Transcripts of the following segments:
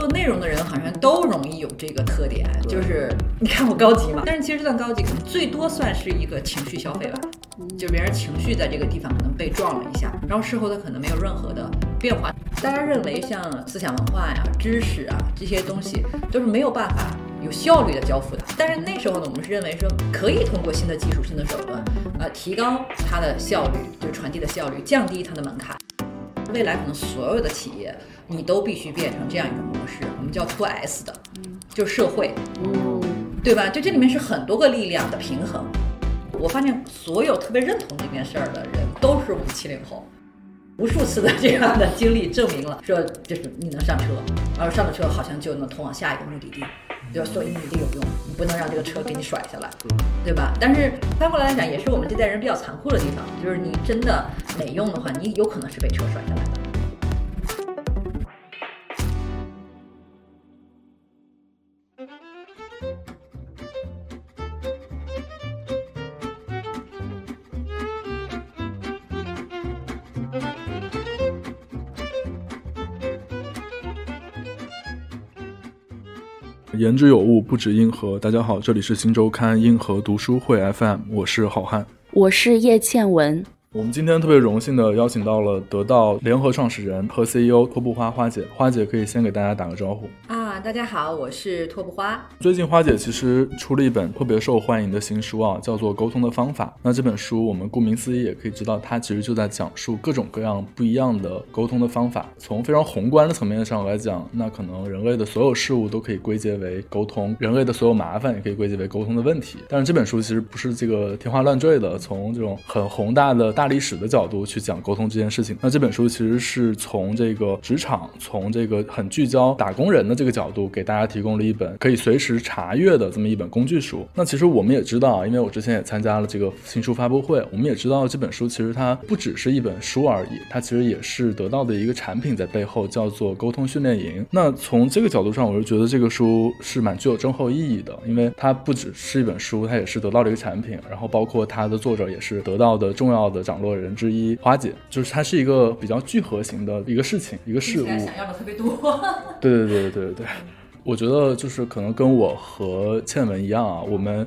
做内容的人好像都容易有这个特点，就是你看我高级嘛，但是其实这段高级可能最多算是一个情绪消费吧，就别人情绪在这个地方可能被撞了一下，然后事后他可能没有任何的变化。大家认为像思想文化呀、知识啊这些东西都是没有办法有效率的交付的，但是那时候呢，我们是认为说可以通过新的技术、新的手段，呃，提高它的效率，就传递的效率，降低它的门槛。未来可能所有的企业，你都必须变成这样一种模式，我们叫 to S 的，就社会，嗯，对吧？就这里面是很多个力量的平衡。我发现所有特别认同这件事儿的人都是我们七零后，无数次的这样的经历证明了，说就是你能上车，然后上了车好像就能通往下一个目的地，对吧？所以你一定有用，你不能让这个车给你甩下来，对吧？但是翻过来来讲，也是我们这代人比较残酷的地方，就是你真的没用的话，你有可能是被车甩下来的。言之有物，不止硬核。大家好，这里是新周刊硬核读书会 FM，我是好汉。我是叶倩文。我们今天特别荣幸的邀请到了得到联合创始人和 CEO 托布花花姐，花姐可以先给大家打个招呼。大家好，我是托布花。最近花姐其实出了一本特别受欢迎的新书啊，叫做《沟通的方法》。那这本书我们顾名思义也可以知道，它其实就在讲述各种各样不一样的沟通的方法。从非常宏观的层面上来讲，那可能人类的所有事物都可以归结为沟通，人类的所有麻烦也可以归结为沟通的问题。但是这本书其实不是这个天花乱坠的，从这种很宏大的大历史的角度去讲沟通这件事情。那这本书其实是从这个职场，从这个很聚焦打工人的这个角度，给大家提供了一本可以随时查阅的这么一本工具书。那其实我们也知道啊，因为我之前也参加了这个新书发布会，我们也知道这本书其实它不只是一本书而已，它其实也是得到的一个产品在背后，叫做沟通训练营。那从这个角度上，我是觉得这个书是蛮具有深厚意义的，因为它不只是一本书，它也是得到了一个产品，然后包括它的作者也是得到的重要的掌舵人之一花姐，就是它是一个比较聚合型的一个事情，一个事物。想要的特别多。对对对对对对，我觉得就是可能跟我和倩文一样啊，我们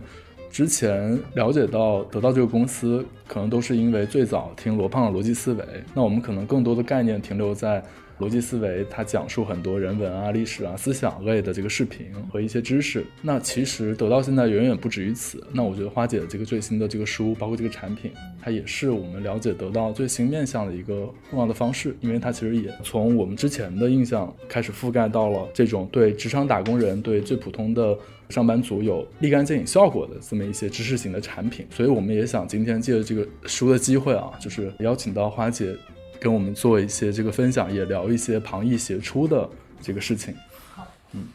之前了解到得到这个公司，可能都是因为最早听罗胖的逻辑思维，那我们可能更多的概念停留在。逻辑思维，它讲述很多人文啊、历史啊、思想类的这个视频和一些知识。那其实得到现在远远不止于此。那我觉得花姐的这个最新的这个书，包括这个产品，它也是我们了解得到最新面向的一个重要的方式，因为它其实也从我们之前的印象开始覆盖到了这种对职场打工人、对最普通的上班族有立竿见影效果的这么一些知识型的产品。所以我们也想今天借着这个书的机会啊，就是邀请到花姐。跟我们做一些这个分享，也聊一些旁逸斜出的这个事情。好，嗯，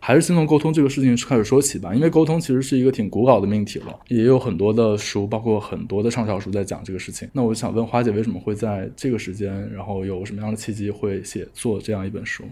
还是先从沟通这个事情开始说起吧，因为沟通其实是一个挺古老的命题了，也有很多的书，包括很多的畅销书在讲这个事情。那我想问花姐，为什么会在这个时间，然后有什么样的契机会写作这样一本书？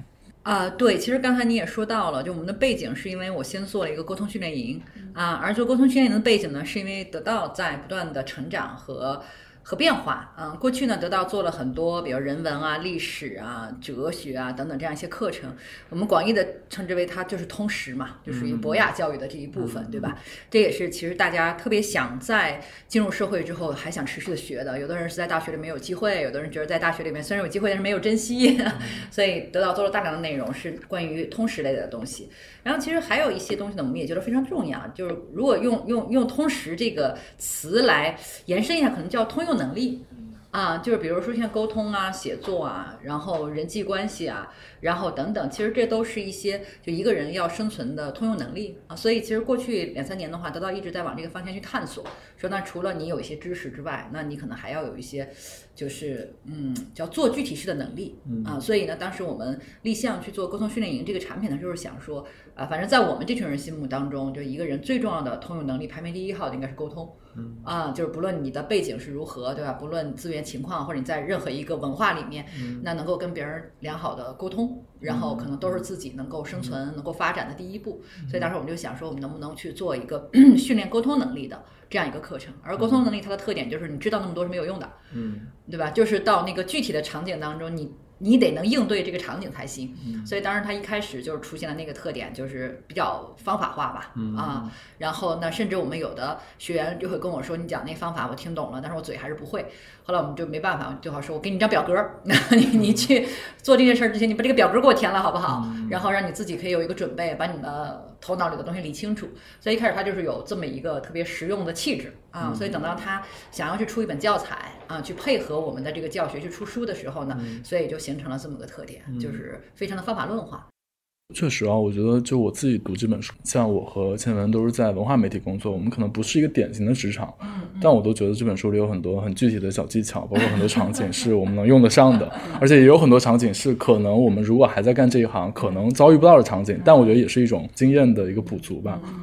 啊、对，其实刚才你也说到了，就我们的背景是因为我先做了一个沟通训练营啊，而做沟通训练营的背景呢，是因为得到在不断的成长和。和变化，嗯，过去呢，得到做了很多，比如人文啊、历史啊、哲学啊等等这样一些课程，我们广义的称之为它就是通识嘛，就属于博雅教育的这一部分，对吧？这也是其实大家特别想在进入社会之后还想持续的学的。有的人是在大学里没有机会，有的人觉得在大学里面虽然有机会，但是没有珍惜，所以得到做了大量的内容是关于通识类的东西。然后其实还有一些东西呢，我们也觉得非常重要，就是如果用用用通识这个词来延伸一下，可能叫通用能力。啊，就是比如说像沟通啊、写作啊，然后人际关系啊，然后等等，其实这都是一些就一个人要生存的通用能力啊。所以其实过去两三年的话，得到一直在往这个方向去探索，说那除了你有一些知识之外，那你可能还要有一些就是嗯叫做具体式的能力啊。所以呢，当时我们立项去做沟通训练营这个产品呢，就是，想说啊，反正在我们这群人心目当中，就一个人最重要的通用能力排名第一号的应该是沟通。啊，就是不论你的背景是如何，对吧？不论资源情况，或者你在任何一个文化里面，那能够跟别人良好的沟通，然后可能都是自己能够生存、能够发展的第一步。所以当时我们就想说，我们能不能去做一个 训练沟通能力的这样一个课程？而沟通能力它的特点就是，你知道那么多是没有用的，嗯，对吧？就是到那个具体的场景当中，你你得能应对这个场景才行。所以当时他一开始就是出现了那个特点，就是比较方法化吧，啊，然后呢，甚至我们有的学员就会跟我说，你讲那方法我听懂了，但是我嘴还是不会。后来我们就没办法，最好说我给你张表格，你 你去做这件事儿之前，你把这个表格给我填了好不好？然后让你自己可以有一个准备，把你的头脑里的东西理清楚。所以一开始他就是有这么一个特别实用的气质啊。所以等到他想要去出一本教材啊，去配合我们的这个教学去出书的时候呢，所以就形成了这么个特点，就是非常的方法论化。确实啊，我觉得就我自己读这本书，像我和倩文都是在文化媒体工作，我们可能不是一个典型的职场，但我都觉得这本书里有很多很具体的小技巧，包括很多场景是我们能用得上的，而且也有很多场景是可能我们如果还在干这一行，可能遭遇不到的场景，但我觉得也是一种经验的一个补足吧，嗯。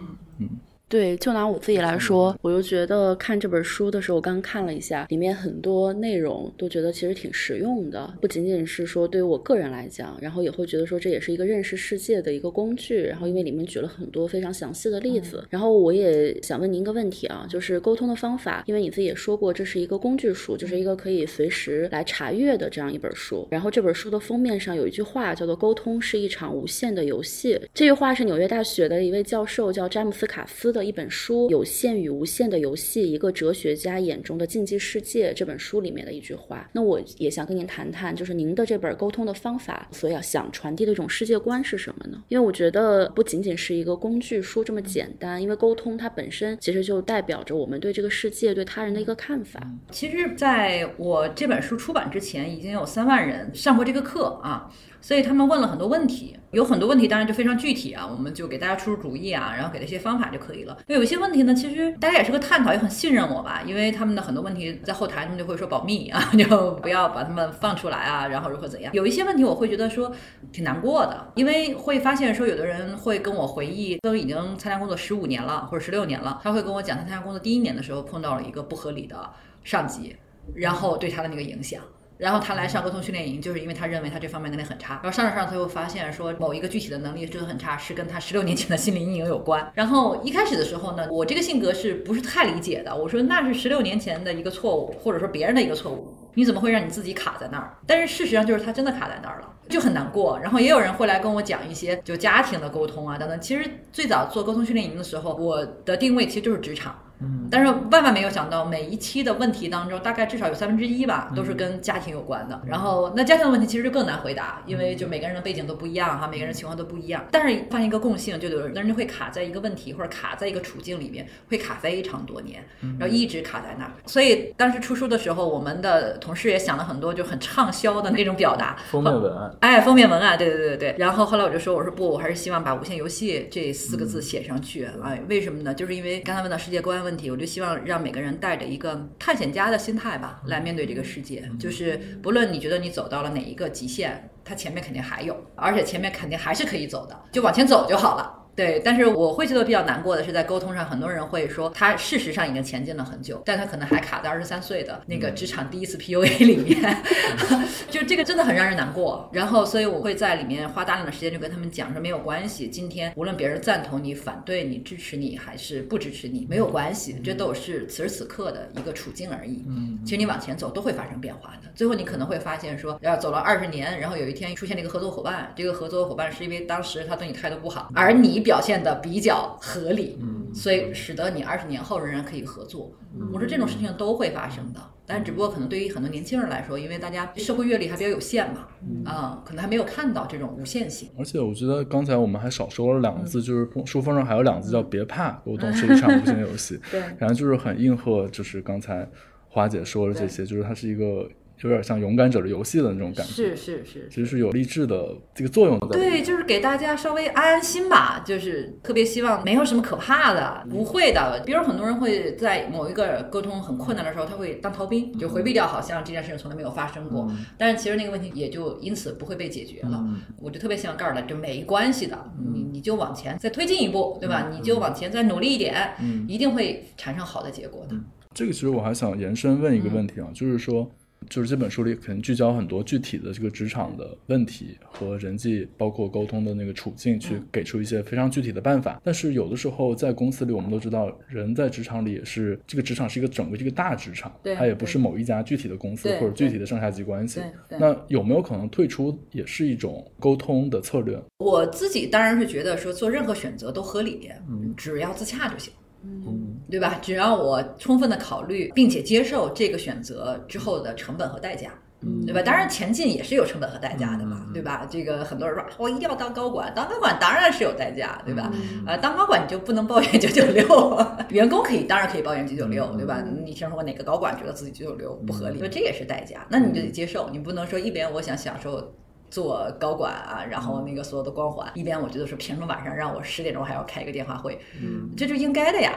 对，就拿我自己来说，我就觉得看这本书的时候，我刚看了一下，里面很多内容都觉得其实挺实用的，不仅仅是说对于我个人来讲，然后也会觉得说这也是一个认识世界的一个工具。然后因为里面举了很多非常详细的例子，然后我也想问您一个问题啊，就是沟通的方法，因为你自己也说过这是一个工具书，就是一个可以随时来查阅的这样一本书。然后这本书的封面上有一句话叫做“沟通是一场无限的游戏”，这句话是纽约大学的一位教授叫詹姆斯卡斯的。一本书《有限与无限的游戏》，一个哲学家眼中的竞技世界。这本书里面的一句话，那我也想跟您谈谈，就是您的这本沟通的方法所要想传递的一种世界观是什么呢？因为我觉得不仅仅是一个工具书这么简单，因为沟通它本身其实就代表着我们对这个世界、对他人的一个看法。其实，在我这本书出版之前，已经有三万人上过这个课啊。所以他们问了很多问题，有很多问题当然就非常具体啊，我们就给大家出出主意啊，然后给他一些方法就可以了。那有一些问题呢，其实大家也是个探讨，也很信任我吧，因为他们的很多问题在后台他们就会说保密啊，就不要把他们放出来啊，然后如何怎样。有一些问题我会觉得说挺难过的，因为会发现说有的人会跟我回忆，都已经参加工作十五年了或者十六年了，他会跟我讲他参加工作第一年的时候碰到了一个不合理的上级，然后对他的那个影响。然后他来上沟通训练营，就是因为他认为他这方面能力很差。然后上着上着，他又发现说某一个具体的能力真的很差，是跟他十六年前的心理阴影有关。然后一开始的时候呢，我这个性格是不是太理解的？我说那是十六年前的一个错误，或者说别人的一个错误，你怎么会让你自己卡在那儿？但是事实上就是他真的卡在那儿了，就很难过。然后也有人会来跟我讲一些就家庭的沟通啊等等。其实最早做沟通训练营的时候，我的定位其实就是职场。嗯，但是万万没有想到，每一期的问题当中，大概至少有三分之一吧，都是跟家庭有关的。然后，那家庭的问题其实就更难回答，因为就每个人的背景都不一样哈，每个人情况都不一样。但是发现一个共性，就有的人就会卡在一个问题或者卡在一个处境里面，会卡非常多年，然后一直卡在那儿。所以当时出书的时候，我们的同事也想了很多就很畅销的那种表达，封面文案。哎，封面文案，对对对对对。然后后来我就说，我说不，我还是希望把无限游戏这四个字写上去。哎，为什么呢？就是因为刚才问到世界观问题，我就希望。让每个人带着一个探险家的心态吧，来面对这个世界。就是不论你觉得你走到了哪一个极限，它前面肯定还有，而且前面肯定还是可以走的，就往前走就好了。对，但是我会觉得比较难过的是，在沟通上，很多人会说他事实上已经前进了很久，但他可能还卡在二十三岁的那个职场第一次 PUA 里面，就这个真的很让人难过。然后，所以我会在里面花大量的时间，就跟他们讲说，没有关系，今天无论别人赞同你、反对你、支持你还是不支持你，没有关系，这都是此时此刻的一个处境而已。嗯，其实你往前走都会发生变化的。最后你可能会发现说，要走了二十年，然后有一天出现了一个合作伙伴，这个合作伙伴是因为当时他对你态度不好，而你。表现的比较合理，嗯，所以使得你二十年后仍然可以合作。我说这种事情都会发生的，但只不过可能对于很多年轻人来说，因为大家社会阅历还比较有限嘛，啊，可能还没有看到这种无限性。而且我觉得刚才我们还少说了两个字，就是书封上还有两个字叫“别怕”，沟通是一场无限游戏。对，然后就是很应和，就是刚才花姐说的这些，就是它是一个。有点像勇敢者的游戏的那种感觉，是是是，其实是有励志的这个作用的。对，就是给大家稍微安安心吧，就是特别希望没有什么可怕的，不会的。比如很多人会在某一个沟通很困难的时候，他会当逃兵，就回避掉，好像这件事情从来没有发生过。但是其实那个问题也就因此不会被解决了。我就特别希望告诉他，就没关系的，你你就往前再推进一步，对吧？你就往前再努力一点，一定会产生好的结果的。这个其实我还想延伸问一个问题啊，就是说。就是这本书里可能聚焦很多具体的这个职场的问题和人际，包括沟通的那个处境，去给出一些非常具体的办法。但是有的时候在公司里，我们都知道，人在职场里也是这个职场是一个整个这个大职场，对它也不是某一家具体的公司或者具体的上下级关系对。那有没有可能退出也是一种沟通的策略？我自己当然是觉得说做任何选择都合理，嗯只要自洽就行。嗯对吧？只要我充分的考虑，并且接受这个选择之后的成本和代价，嗯对吧？当然前进也是有成本和代价的嘛，对吧？这个很多人说我一定要当高管，当高管当然是有代价，对吧？呃，当高管你就不能抱怨九九六，员工可以当然可以抱怨九九六，对吧？你听说过哪个高管觉得自己九九六不合理？那这也是代价，那你就得接受，你不能说一边我想享受。做高管啊，然后那个所有的光环，一边我觉得说凭什么晚上让我十点钟还要开一个电话会，嗯这就应该的呀，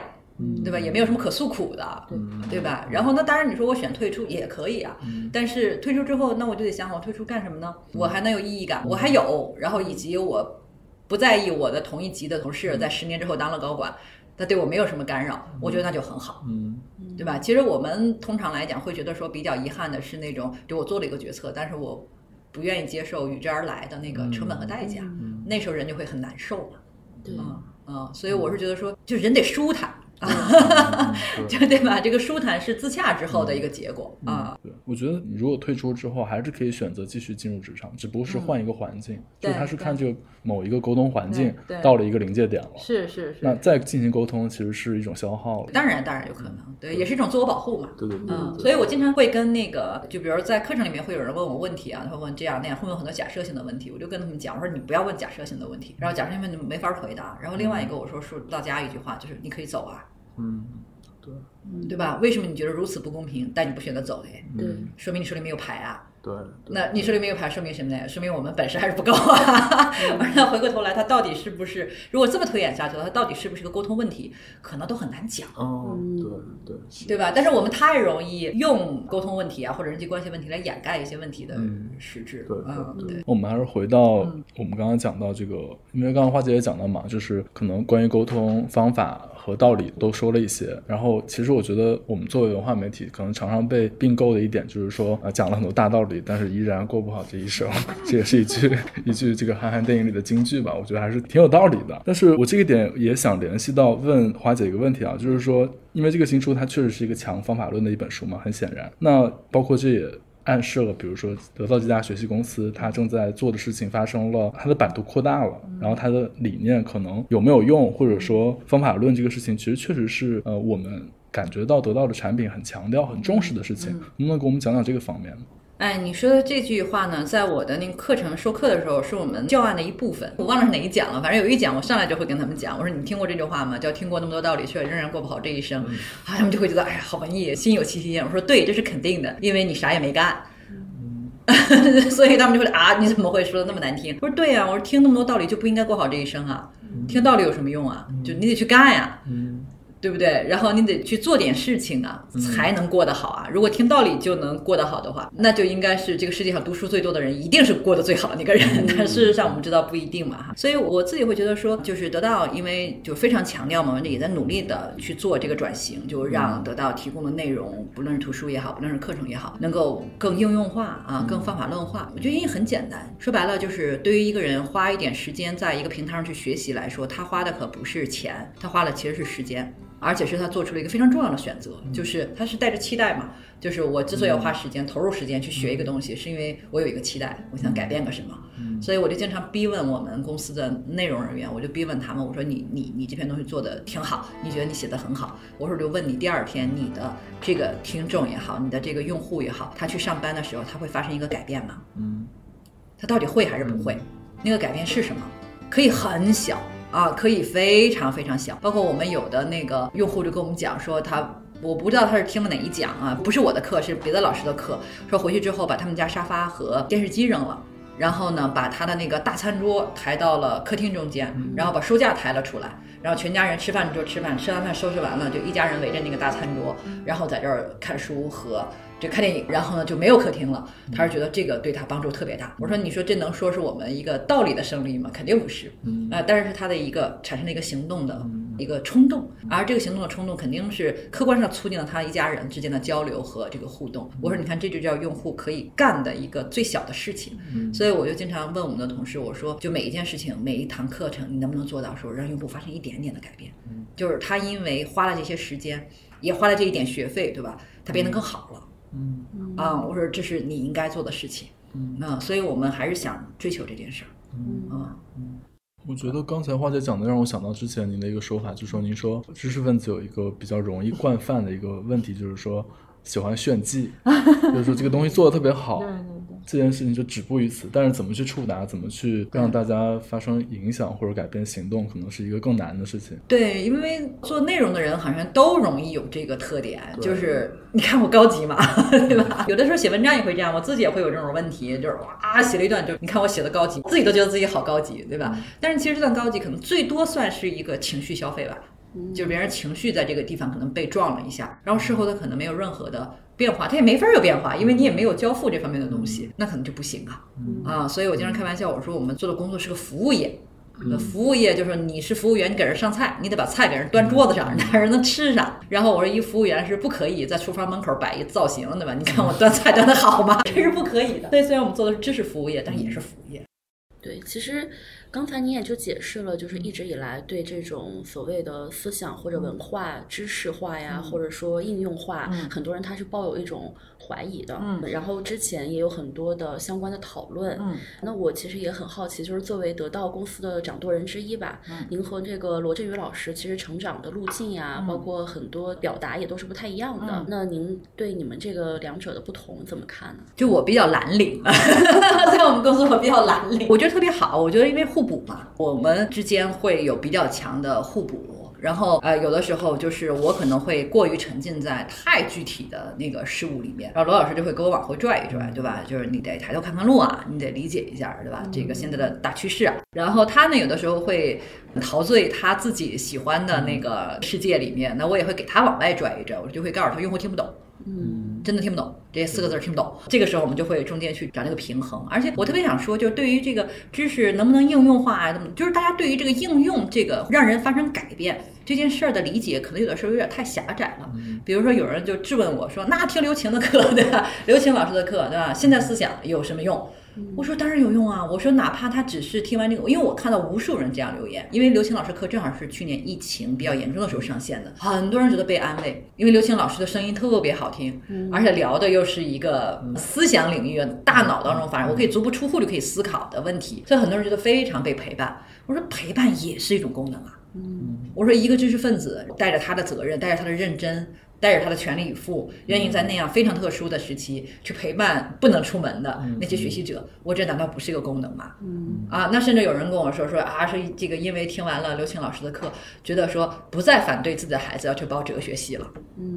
对吧？也没有什么可诉苦的，对吧？然后那当然你说我选退出也可以啊，但是退出之后，那我就得想我退出干什么呢？我还能有意义感，我还有，然后以及我不在意我的同一级的同事在十年之后当了高管。他对我没有什么干扰，我觉得那就很好，嗯对吧？其实我们通常来讲会觉得说比较遗憾的是那种，就我做了一个决策，但是我不愿意接受与之而来的那个成本和代价，那时候人就会很难受嘛。对，嗯嗯，所以我是觉得说，就人得舒坦 就对吧？这个舒坦是自洽之后的一个结果啊。对，我觉得你如果退出之后，还是可以选择继续进入职场，只不过是换一个环境，就他是看这个某一个沟通环境到了一个临界点了，是是是那，再进行沟通其实是一种消耗了。当然当然有可能，对，也是一种自我保护嘛。对对对嗯，所以我经常会跟那个，就比如在课程里面会有人问我问题啊，他会问这样那样，会问很多假设性的问题，我就跟他们讲，我说你不要问假设性的问题，然后假设性问题没法回答，然后另外一个我说说到家一句话，就是你可以走啊，嗯，对对吧？为什么你觉得如此不公平，但你不选择走嘞？对，说明你手里没有牌啊。对对那你手里没有牌，说明什么呢？说明我们本事还是不够啊。那回过头来，他到底是不是？如果这么推演下去的话，他到底是不是个沟通问题，可能都很难讲。哦，对对对吧？但是我们太容易用沟通问题啊，或者人际关系问题来掩盖一些问题的嗯实质。对嗯，对对。我们还是回到我们刚刚讲到这个，因为刚刚花姐也讲到嘛，就是可能关于沟通方法和道理都说了一些。然后其实我觉得我们作为文化媒体，可能常常被并购的一点就是说，呃，讲了很多大道理，但是依然过不好这一生。这也是一句一句这个韩寒电影里的金句吧，我觉得还是挺有道理的。但是我这个点也想联系到问花姐一个问题啊，就是说，因为这个新书它确实是一个强方法论的一本书嘛，很显然。那包括这也暗示了，比如说得到这家学习公司，它正在做的事情发生了，它的版图扩大了，然后它的理念可能有没有用，或者说方法论这个事情，其实确实是呃我们感觉到得到的产品很强调、很重视的事情。能不能给我们讲讲这个方面？哎，你说的这句话呢，在我的那个课程授课的时候，是我们教案的一部分。我忘了是哪一讲了，反正有一讲，我上来就会跟他们讲，我说你听过这句话吗？叫听过那么多道理，却仍然过不好这一生。啊，他们就会觉得，哎呀，好文艺，心有戚戚焉。我说对，这是肯定的，因为你啥也没干。所以他们就会啊，你怎么会说的那么难听？我说对呀、我说听那么多道理就不应该过好这一生啊，听道理有什么用啊？就你得去干呀、嗯对不对？然后你得去做点事情啊，才能过得好啊。如果听道理就能过得好的话，那就应该是这个世界上读书最多的人，一定是过得最好的那个人。但事实上我们知道不一定嘛哈。所以我自己会觉得说，就是得到，因为就非常强调嘛，也在努力的去做这个转型，就让得到提供的内容，不论是图书也好，不论是课程也好，能够更应用化啊，更方法论化。我觉得因为很简单，说白了就是对于一个人花一点时间在一个平台上去学习来说，他花的可不是钱，他花的其实是时间。而且是他做出了一个非常重要的选择，就是他是带着期待嘛，就是我之所以要花时间、投入时间去学一个东西，是因为我有一个期待，我想改变个什么，所以我就经常逼问我们公司的内容人员，我就逼问他们，我说你你你这篇东西做的挺好，你觉得你写的很好，我说就问你第二天你的这个听众也好，你的这个用户也好，他去上班的时候他会发生一个改变吗？嗯。他到底会还是不会？那个改变是什么？可以很小啊，可以非常非常小。包括我们有的那个用户就跟我们讲说他。我不知道他是听了哪一讲啊，不是我的课，是别的老师的课。说回去之后把他们家沙发和电视机扔了，然后呢把他的那个大餐桌抬到了客厅中间，然后把书架抬了出来，然后全家人吃饭就吃饭，吃完饭收拾完了就一家人围着那个大餐桌，然后在这儿看书和这看电影，然后呢就没有客厅了。他是觉得这个对他帮助特别大。我说你说这能说是我们一个道理的胜利吗？肯定不是，嗯啊、但是是他的一个产生了一个行动的一个冲动，而这个行动的冲动肯定是客观上促进了他一家人之间的交流和这个互动。我说，你看，这就叫用户可以干的一个最小的事情。所以我就经常问我们的同事，我说，就每一件事情，每一堂课程，你能不能做到说让用户发生一点点的改变？就是他因为花了这些时间，也花了这一点学费，对吧？他变得更好了。嗯啊，我说这是你应该做的事情。嗯那，所以我们还是想追求这件事儿。嗯啊，我觉得刚才花姐讲的让我想到之前您的一个说法，就说您说知识分子有一个比较容易惯犯的一个问题，就是说喜欢炫技，就是说这个东西做的特别好，这件事情就止步于此。但是怎么去触达，怎么去让大家发生影响或者改变行动，可能是一个更难的事情。对，因为做内容的人好像都容易有这个特点，就是 你看我高级嘛，对吧？有的时候写文章也会这样，我自己也会有这种问题，就是哇写了一段，就你看我写的高级，自己都觉得自己好高级，对吧？但是其实这段高级可能最多算是一个情绪消费吧。就是别人情绪在这个地方可能被撞了一下，然后事后他可能没有任何的变化，它也没法有变化，因为你也没有交付这方面的东西，那可能就不行啊啊！所以我经常开玩笑，我说我们做的工作是个服务业。那服务业就是你是服务员，你给人上菜，你得把菜给人端桌子上，让人能吃上。然后我说，一服务员是不可以在厨房门口摆一造型，对吧？你看我端菜端的好吗？这是不可以的。所以虽然我们做的是知识服务业，但也是服务业。对，其实刚才你也就解释了，就是一直以来对这种所谓的思想或者文化知识化呀，或者说应用化，嗯。很多人他是抱有一种怀疑的。嗯然后之前也有很多的相关的讨论。嗯那我其实也很好奇，就是作为得到公司的掌舵人之一吧，嗯您和这个罗振宇老师其实成长的路径呀，嗯包括很多表达也都是不太一样的。嗯那您对你们这个两者的不同怎么看呢？就我比较蓝领，在我们公司我比较蓝领，我觉得特别好。我觉得因为互补嘛，我们之间会有比较强的互补。然后呃，有的时候就是我可能会过于沉浸在太具体的那个事物里面，然后罗老师就会给我往回拽一拽，对吧？就是你得抬头看看路啊，你得理解一下，对吧？这个现在的大趋势啊。然后他呢，有的时候会陶醉他自己喜欢的那个世界里面，那我也会给他往外拽一拽，我就会告诉他用户听不懂。嗯真的听不懂这四个字儿听不懂，这个时候我们就会中间去找那个平衡。而且我特别想说，就是对于这个知识能不能应用化啊，怎么就是大家对于这个应用这个让人发生改变这件事儿的理解，可能有的时候有点太狭窄了。比如说有人就质问我说：“那听刘晴的课对吧？刘晴老师的课对吧？现在思想有什么用？”我说当然有用啊！我说哪怕他只是听完这个，因为我看到无数人这样留言，因为刘青老师课正好是去年疫情比较严重的时候上线的，很多人觉得被安慰，因为刘青老师的声音特别好听，而且聊的又是一个思想领域、大脑当中发生，我可以足不出户就可以思考的问题，所以很多人觉得非常被陪伴。我说陪伴也是一种功能啊。我说一个知识分子带着他的责任，带着他的认真。带着他的全力以赴，愿意在那样非常特殊的时期去陪伴不能出门的那些学习者，我这难道不是一个功能吗？嗯啊，那甚至有人跟我说说啊，说这个因为听完了刘青老师的课，觉得说不再反对自己的孩子要去报哲学系了，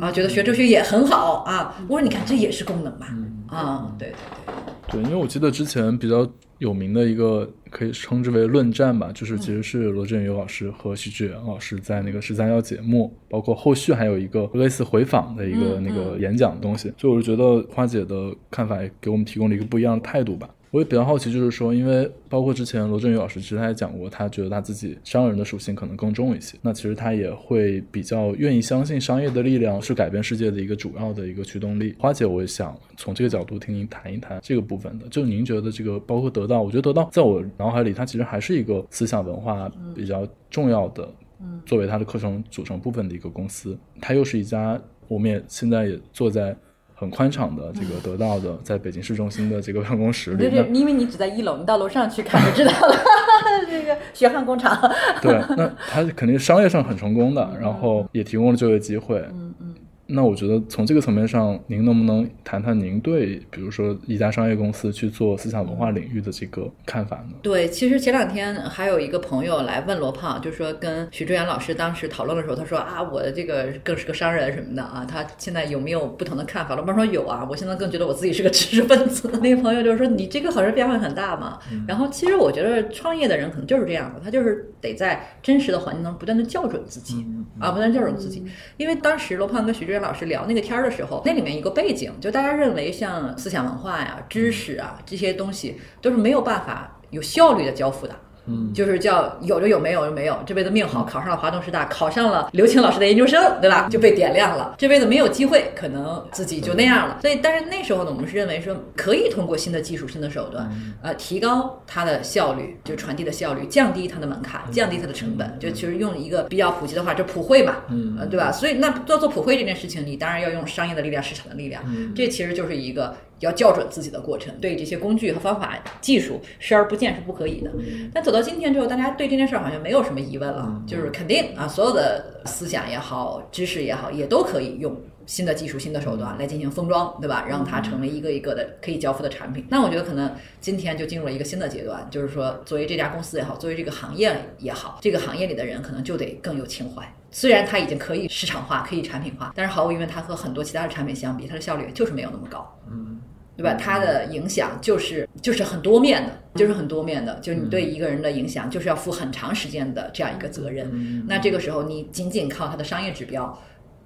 啊，觉得学哲学也很好啊。我说你看这也是功能吧？啊，对对对，对，因为我记得之前比较有名的一个可以称之为论战吧，就是其实是罗振宇老师和徐志远老师在那个十三幺节目，包括后续还有一个类似回访的一个嗯那个演讲的东西，所以我就觉得花姐的看法也给我们提供了一个不一样的态度吧。我也比较好奇，就是说，因为包括之前罗振宇老师其实他也讲过，他觉得他自己商人的属性可能更重一些。那其实他也会比较愿意相信商业的力量是改变世界的一个主要的一个驱动力。花姐，我也想从这个角度听您谈一谈这个部分的。就您觉得这个包括得到，我觉得得到在我脑海里，它其实还是一个思想文化比较重要的，作为它的课程组成部分的一个公司。它又是一家，我们也现在也坐在。很宽敞的这个得到的，在北京市中心的这个办公室里，就是因为你只在一楼，你到楼上去看就知道了。这个血汗工厂，对，那它肯定商业上很成功的，然后也提供了就业机会。嗯嗯。那我觉得从这个层面上，您能不能谈谈您对比如说一家商业公司去做思想文化领域的这个看法呢？对，其实前两天还有一个朋友来问罗胖，就说跟徐志远老师当时讨论的时候，他说啊，我的这个更是个商人什么的啊，他现在有没有不同的看法？罗胖说有啊，我现在更觉得我自己是个知识分子。那个朋友就是说你这个好像变化很大嘛。然后其实我觉得创业的人可能就是这样的，他就是得在真实的环境中不断的校准自己啊，不断校准自己。因为当时罗胖跟徐志跟老师聊那个天儿的时候，那里面一个背景，就大家认为像思想文化呀、知识啊这些东西都是没有办法有效率的交付的。嗯就是叫有就有，没有就没有。这辈子命好，考上了华东师大，考上了刘青老师的研究生，对吧？就被点亮了。这辈子没有机会，可能自己就那样了。所以，但是那时候呢，我们是认为说可以通过新的技术、新的手段，呃，提高它的效率，就传递的效率，降低它的门槛，降低它的成本。就其实用一个比较普及的话，就普惠嘛，嗯呃，对吧？所以那要做普惠这件事情，你当然要用商业的力量、市场的力量，嗯这其实就是一个要校准自己的过程。对这些工具和方法、技术视而不见是不可以的。但走到今天之后，大家对这件事儿好像没有什么疑问了，就是肯定啊，所有的思想也好，知识也好，也都可以用。新的技术、新的手段来进行封装，对吧？让它成为一个一个的可以交付的产品。那我觉得可能今天就进入了一个新的阶段，就是说，作为这家公司也好，作为这个行业也好，这个行业里的人可能就得更有情怀。虽然它已经可以市场化、可以产品化，但是毫无疑问，它和很多其他的产品相比，它的效率就是没有那么高。嗯对吧？它的影响就是就是很多面的，就是很多面的，就是你对一个人的影响，就是要负很长时间的这样一个责任。嗯那这个时候，你仅仅靠它的商业指标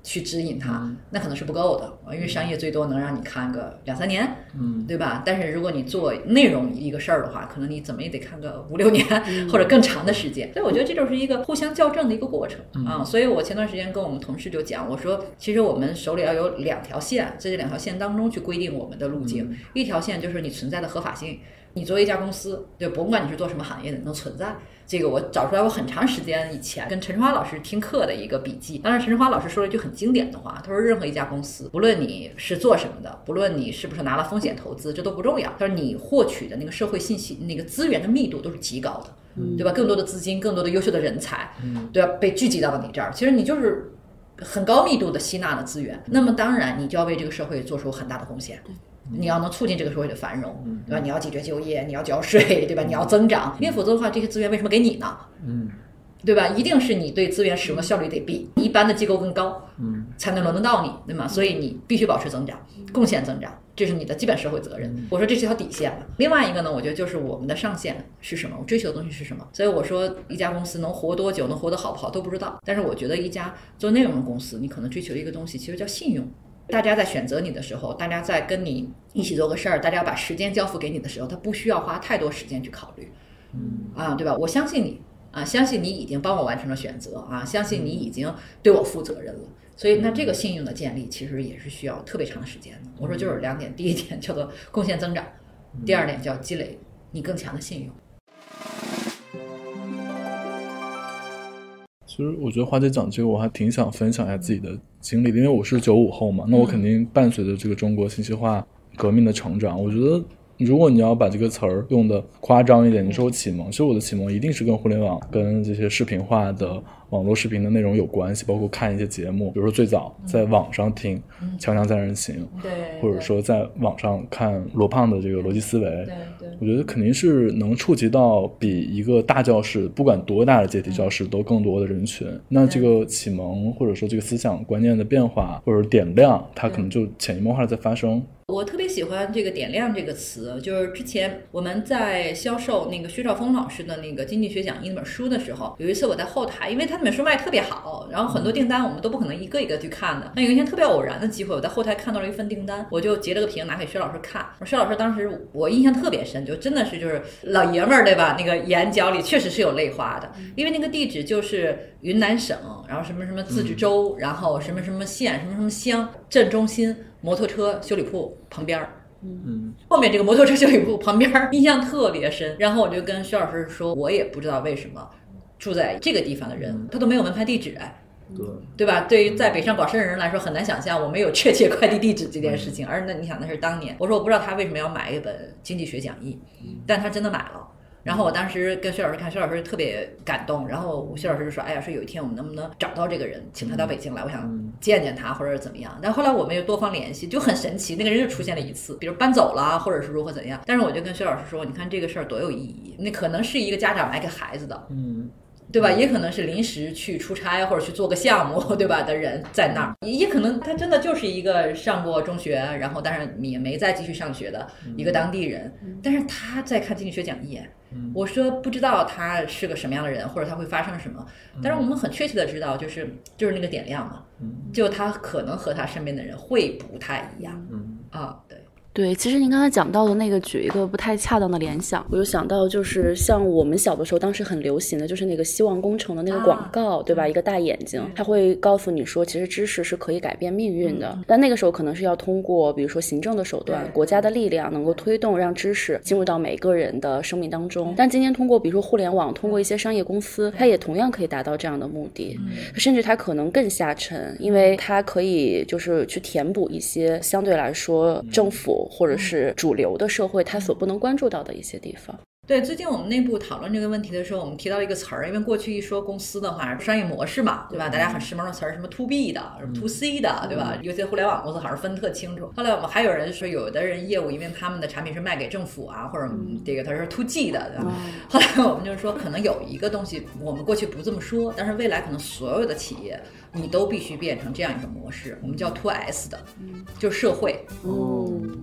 去指引它，那可能是不够的，啊因为商业最多能让你看个两三年，嗯对吧？但是如果你做内容一个事儿的话，可能你怎么也得看个五六年或者更长的时间。所以我觉得这就是一个互相校正的一个过程啊。所以我前段时间跟我们同事就讲，我说其实我们手里要有两条线，在这两条线当中去规定我们的路径。一条线就是你存在的合法性，你作为一家公司，对，甭管你是做什么行业的，能存在。这个我找出来，我很长时间以前跟陈春花老师听课的一个笔记。当时陈春花老师说了一句很经典的话，他说：“任何一家公司，不论你是做什么的，不论你是不是拿了风险投资，这都不重要。他说你获取的那个社会信息、那个资源的密度都是极高的，对吧？更多的资金，更多的优秀的人才，对吧？被聚集到了你这儿，其实你就是很高密度的吸纳了资源。那么当然，你就要为这个社会做出很大的贡献。你要能促进这个社会的繁荣，对吧？你要解决就业，你要交税，对吧？你要增长，因为否则的话，这些资源为什么给你呢？嗯对吧？一定是你对资源使用的效率得比一般的机构更高，嗯，才能轮得到你，对吗？所以你必须保持增长，贡献增长，这是你的基本社会责任。我说这是条底线了。另外一个呢，我觉得就是我们的上限是什么，我追求的东西是什么。所以我说一家公司能活多久，能活得好不好都不知道。但是我觉得一家做内容的公司，你可能追求一个东西，其实叫信用。大家在选择你的时候，大家在跟你一起做个事儿，大家把时间交付给你的时候，他不需要花太多时间去考虑，嗯啊，对吧？我相信你啊，相信你已经帮我完成了选择啊，相信你已经对我负责任了。所以，那这个信用的建立其实也是需要特别长的时间的。我说就是两点，第一点叫做贡献增长，第二点叫积累你更强的信用。其实我觉得花姐讲这个，我还挺想分享一下自己的经历的，因为我是九五后嘛，那我肯定伴随着这个中国信息化革命的成长，我觉得。如果你要把这个词儿用的夸张一点，你说我启蒙，其实我的启蒙一定是跟互联网、跟这些视频化的网络视频的内容有关系，包括看一些节目，比如说最早在网上听《锵锵三人行》，对或者说在网上看罗胖的这个逻辑思维，对对我觉得肯定是能触及到比一个大教室，不管多大的阶梯教室，都更多的人群。那这个启蒙或者说这个思想观念的变化或者点亮，它可能就潜移默化的在发生。我特别喜欢这个“点亮”这个词，就是之前我们在销售那个薛兆丰老师的那个《经济学讲义》那本书的时候，有一次我在后台，因为他那本书卖特别好，然后很多订单我们都不可能一个一个去看的。那有一天特别偶然的机会，我在后台看到了一份订单，我就截了个屏拿给薛老师看。薛老师当时我印象特别深，就真的是就是老爷们儿对吧？那个眼角里确实是有泪花的，因为那个地址就是云南省，然后什么什么自治州，然后什么什么县，什么什么乡镇中心。摩托车修理铺旁边儿，嗯，后面这个摩托车修理铺旁边儿印象特别深。然后我就跟薛老师说，我也不知道为什么住在这个地方的人，他都没有门牌地址哎。对，对吧？对于在北上广深的人来说，很难想象我没有确切快递地址这件事情。而那你想，那是当年，我说我不知道他为什么要买一本经济学讲义，但他真的买了。然后我当时跟薛老师看，薛老师特别感动。然后薛老师就说：“哎呀，说有一天我们能不能找到这个人，请他到北京来，我想见见他，或者是怎么样。”但后来我们又多方联系，就很神奇，那个人就出现了一次，比如搬走了，或者是如何怎样。但是我就跟薛老师说：“你看这个事儿多有意义，那可能是一个家长买给孩子的，嗯。”对吧？也可能是临时去出差或者去做个项目，对吧？的人在那儿，也可能他真的就是一个上过中学，然后但是也没再继续上学的一个当地人，但是他在看经济学讲义。我说不知道他是个什么样的人，或者他会发生什么，但是我们很确切的知道，就是就是那个点亮嘛，就他可能和他身边的人会不太一样。嗯啊，对。对，其实您刚才讲到的那个，举一个不太恰当的联想，我就想到就是像我们小的时候，当时很流行的就是那个希望工程的那个广告，对吧？一个大眼睛，他会告诉你说，其实知识是可以改变命运的。但那个时候可能是要通过，比如说行政的手段、国家的力量，能够推动让知识进入到每个人的生命当中。但今天通过，比如说互联网，通过一些商业公司，它也同样可以达到这样的目的，甚至它可能更下沉，因为它可以就是去填补一些相对来说政府。或者是主流的社会，它所不能关注到的一些地方。对，最近我们内部讨论这个问题的时候，我们提到一个词儿，因为过去一说公司的话，商业模式嘛，对吧？大家很时髦的词儿，什么 to B 的，什么 to C 的，对吧？有些互联网公司好像分特清楚。后来我们还有人说，有的人业务，因为他们的产品是卖给政府啊，或者这个他是 to G 的，对吧？后来我们就是说，可能有一个东西，我们过去不这么说，但是未来可能所有的企业。你都必须变成这样一个模式，我们叫 to S 的，就是社会，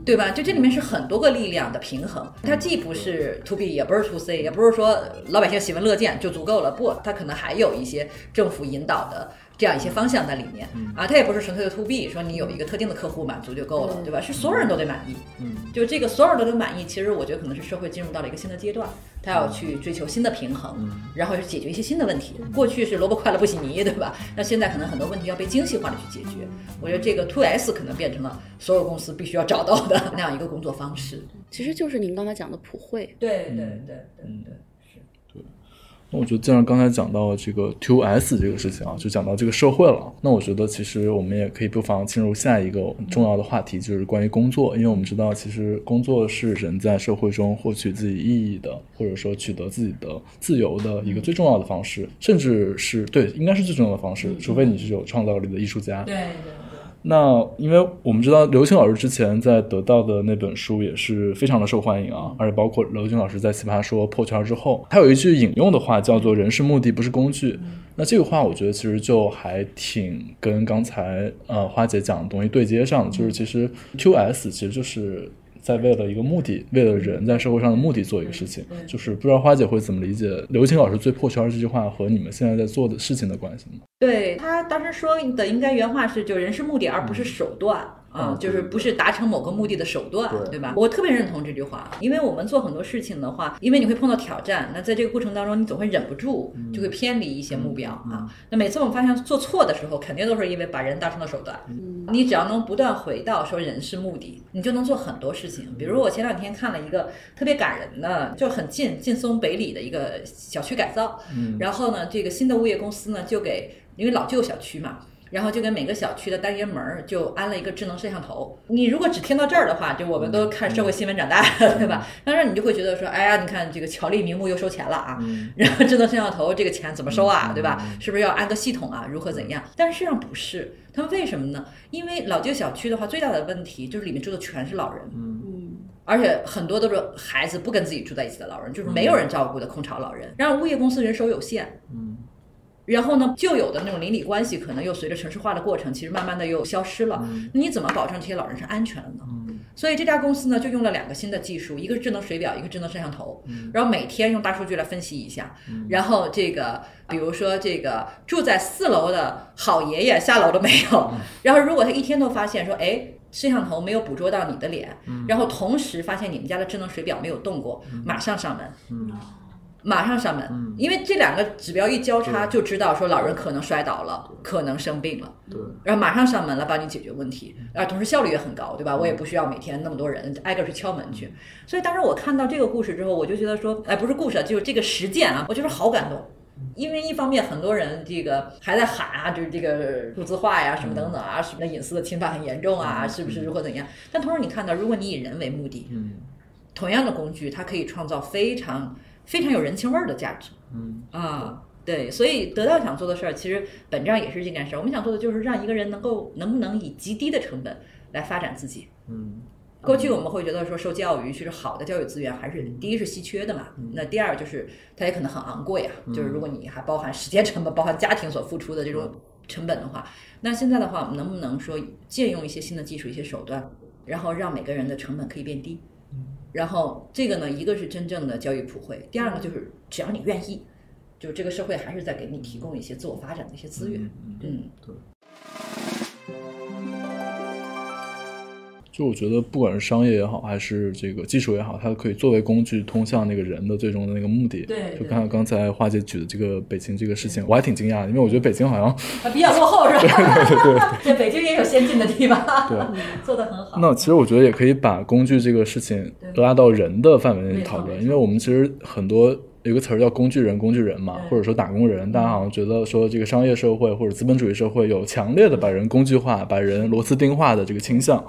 对吧？就这里面是很多个力量的平衡，它既不是 to B，也不是 to C，也不是说老百姓喜闻乐见就足够了，不，它可能还有一些政府引导的。这样一些方向在里面啊，它也不是纯粹的 to B，说你有一个特定的客户满足就够了，对吧？是所有人都得满意，嗯，就这个所有人都得满意。其实我觉得可能是社会进入到了一个新的阶段，它要去追求新的平衡，然后去解决一些新的问题。过去是萝卜快了不洗泥，对吧？那现在可能很多问题要被精细化的去解决。我觉得这个 to S 可能变成了所有公司必须要找到的 那样一个工作方式。其实就是您刚才讲的普惠。对对对对对。那我觉得，既然刚才讲到这个 to S 这个事情啊，就讲到这个社会了。那我觉得，其实我们也可以不妨进入下一个重要的话题，就是关于工作。因为我们知道，其实工作是人在社会中获取自己意义的，或者说取得自己的自由的一个最重要的方式，甚至是对，应该是最重要的方式，除非你是有创造力的艺术家。对对。那因为我们知道刘青老师之前在得到的那本书也是非常的受欢迎啊，而且包括刘青老师在奇葩说破圈之后，他有一句引用的话叫做“人是目的，不是工具”。那这个话我觉得其实就还挺跟刚才呃花姐讲的东西对接上的，就是其实 Q S 其实就是。在为了一个目的，为了人在社会上的目的做一个事情，就是不知道花姐会怎么理解刘青老师最破圈这句话和你们现在在做的事情的关系吗？对他当时说的应该原话是，就人是目的而不是手段。啊，就是不是达成某个目的的手段，对吧？我特别认同这句话，因为我们做很多事情的话，因为你会碰到挑战，那在这个过程当中，你总会忍不住就会偏离一些目标啊。那每次我们发现做错的时候，肯定都是因为把人当成了手段。你只要能不断回到说人是目的，你就能做很多事情。比如我前两天看了一个特别感人的，就很近近松北里的一个小区改造，然后呢，这个新的物业公司呢就给因为老旧小区嘛。然后就跟每个小区的单元门儿就安了一个智能摄像头。你如果只听到这儿的话，就我们都看社会新闻长大的，对吧？当然你就会觉得说，哎呀，你看这个巧立名目又收钱了啊。然后智能摄像头这个钱怎么收啊，对吧？是不是要安个系统啊？如何怎样？但是实际上不是，他们为什么呢？因为老旧小区的话，最大的问题就是里面住的全是老人，嗯，而且很多都是孩子不跟自己住在一起的老人，就是没有人照顾的空巢老人。然后物业公司人手有限，嗯。然后呢，旧有的那种邻里关系可能又随着城市化的过程，其实慢慢的又消失了。你怎么保证这些老人是安全的呢？所以这家公司呢，就用了两个新的技术，一个是智能水表，一个智能摄像头。然后每天用大数据来分析一下。然后这个，比如说这个住在四楼的好爷爷下楼了没有？然后如果他一天都发现说，哎，摄像头没有捕捉到你的脸，然后同时发现你们家的智能水表没有动过，马上上门。马上上门，因为这两个指标一交叉，就知道说老人可能摔倒了，可能生病了。对，然后马上上门来，帮你解决问题，啊，同时效率也很高，对吧？我也不需要每天那么多人挨个去敲门去。所以当时我看到这个故事之后，我就觉得说，哎，不是故事，就是这个实践啊，我就是好感动。因为一方面很多人这个还在喊啊，就是这个数字化呀，什么等等啊，什么的隐私的侵犯很严重啊，是不是如何怎样？但同时你看到，如果你以人为目的，嗯，同样的工具，它可以创造非常。非常有人情味儿的价值，嗯。啊，对，所以得到想做的事儿，其实本质上也是这件事儿。我们想做的就是让一个人能够能不能以极低的成本来发展自己。嗯，过去我们会觉得说受教育其实好的教育资源还是第一是稀缺的嘛，那第二就是它也可能很昂贵啊，就是如果你还包含时间成本、包含家庭所付出的这种成本的话，那现在的话，我们能不能说借用一些新的技术、一些手段，然后让每个人的成本可以变低？然后这个呢，一个是真正的教育普惠，第二个就是只要你愿意，就这个社会还是在给你提供一些自我发展的一些资源。嗯，对。就我觉得，不管是商业也好，还是这个技术也好，它可以作为工具通向那个人的最终的那个目的。对就看刚才花姐举的这个北京这个事情，我还挺惊讶的，因为我觉得北京好像啊，比较落后是吧？对对对，北京也有先进的地方，对，做的很好。那其实我觉得也可以把工具这个事情拉到人的范围内去讨论，因为我们其实很多有个词儿叫工具人，工具人嘛，或者说打工人，大家好像觉得说这个商业社会或者资本主义社会有强烈的把人工具化、把人螺丝钉化的这个倾向。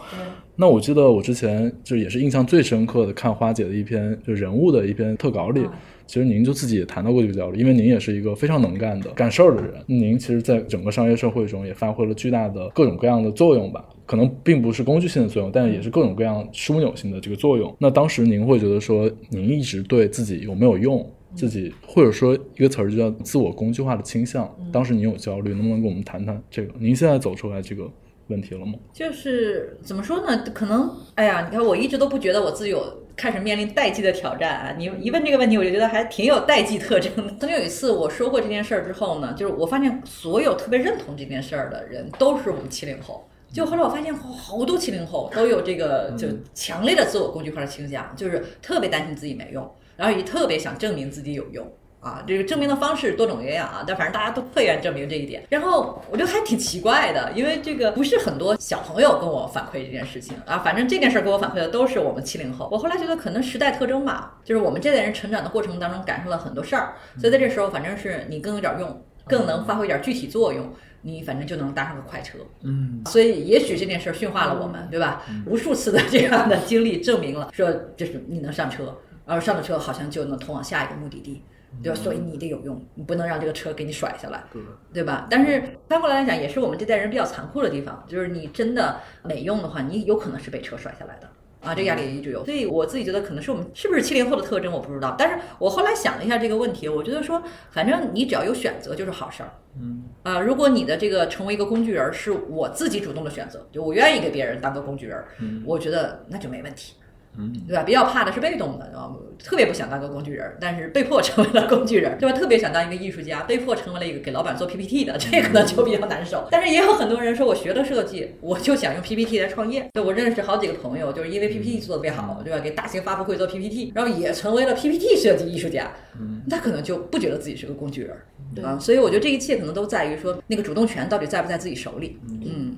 那我记得我之前就也是印象最深刻的，看花姐的一篇就人物的一篇特稿里，其实您就自己也谈到过这个焦虑，因为您也是一个非常能干的干事儿的人，您其实在整个商业社会中也发挥了巨大的各种各样的作用吧。可能并不是工具性的作用，但也是各种各样枢纽性的这个作用。那当时您会觉得说，您一直对自己有没有用，自己或者说一个词儿就叫自我工具化的倾向，当时您有焦虑，能不能跟我们谈谈这个？您现在走出来这个问题了吗？就是怎么说呢？可能，哎呀，你看，我一直都不觉得我自己有开始面临代际的挑战啊。你一问这个问题，我就觉得还挺有代际特征的。曾经有一次我说过这件事儿之后呢，就是我发现所有特别认同这件事儿的人都是我们七零后。就后来我发现好好多七零后都有这个就强烈的自我工具化的倾向，就是特别担心自己没用，然后也特别想证明自己有用。啊，这个证明的方式多种多样啊，但反正大家都特愿证明这一点。然后我觉得还挺奇怪的，因为这个不是很多小朋友跟我反馈这件事情啊。反正这件事儿给我反馈的都是我们七零后。我后来觉得可能时代特征吧，就是我们这代人成长的过程当中感受了很多事儿，所以在这时候反正是你更有点用，更能发挥一点具体作用。你反正就能搭上个快车，嗯，所以也许这件事儿驯化了我们，对吧？无数次的 这样的经历证明了，说就是你能上车，然后上了车好像就能通往下一个目的地，对吧？所以你得有用，你不能让这个车给你甩下来，对对吧？但是翻过来来讲，也是我们这代人比较残酷的地方，就是你真的没用的话，你有可能是被车甩下来的。啊，这个压力也一直有，所以我自己觉得可能是我们是不是七零后的特征，我不知道。但是我后来想了一下这个问题，我觉得说，反正你只要有选择就是好事儿。嗯，啊，如果你的这个成为一个工具人儿是我自己主动的选择，就我愿意给别人当个工具人儿，嗯我觉得那就没问题。嗯，对吧？比较怕的是被动的，啊，特别不想当个工具人儿，但是被迫 成为了工具人儿，对吧？特别想当一个艺术家，被迫成为了一个给老板做 PPT 的，这可能就比较难受。但是也有很多人说，我学了设计，我就想用 PPT 来创业。对我认识好几个朋友，就是因为 PPT 做的特别好，对吧？给大型发布会做 PPT，然后也成为了 PPT 设计艺术家。嗯，他可能就不觉得自己是个工具人儿对啊。所以我觉得这一切可能都在于说，那个主动权到底在不在自己手里。嗯，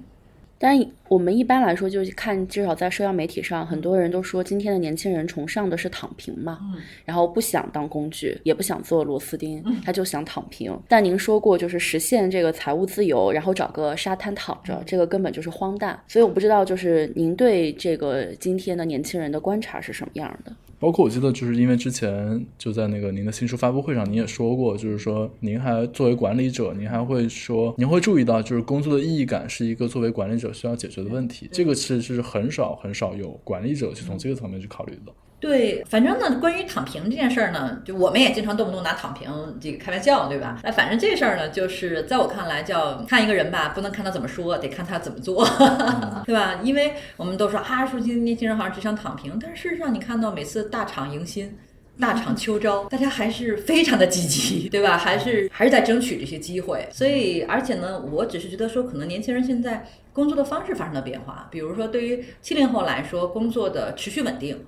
但我们一般来说就是看，至少在社交媒体上，很多人都说今天的年轻人崇尚的是躺平嘛，然后不想当工具，也不想做螺丝钉，他就想躺平。但您说过，就是实现这个财务自由，然后找个沙滩躺着，这个根本就是荒诞。所以我不知道，就是您对这个今天的年轻人的观察是什么样的？包括我记得，就是因为之前就在那个您的新书发布会上，您也说过，就是说您还作为管理者，您还会说，您会注意到，就是工作的意义感是一个作为管理者需要解决的问题。这个其实是很少很少有管理者去从这个层面去考虑的。对，反正呢，关于躺平这件事儿呢，就我们也经常动不动拿躺平这个开玩笑，对吧？那反正这事儿呢，就是在我看来叫看一个人吧，不能看他怎么说，得看他怎么做，对吧？因为我们都说啊，说今年轻人好像只想躺平，但是事实上你看到每次大厂迎新。大厂秋招，大家还是非常的积极，对吧？还是还是在争取这些机会。所以，而且呢，我只是觉得说，可能年轻人现在工作的方式发生了变化。比如说，对于七零后来说，工作的持续稳定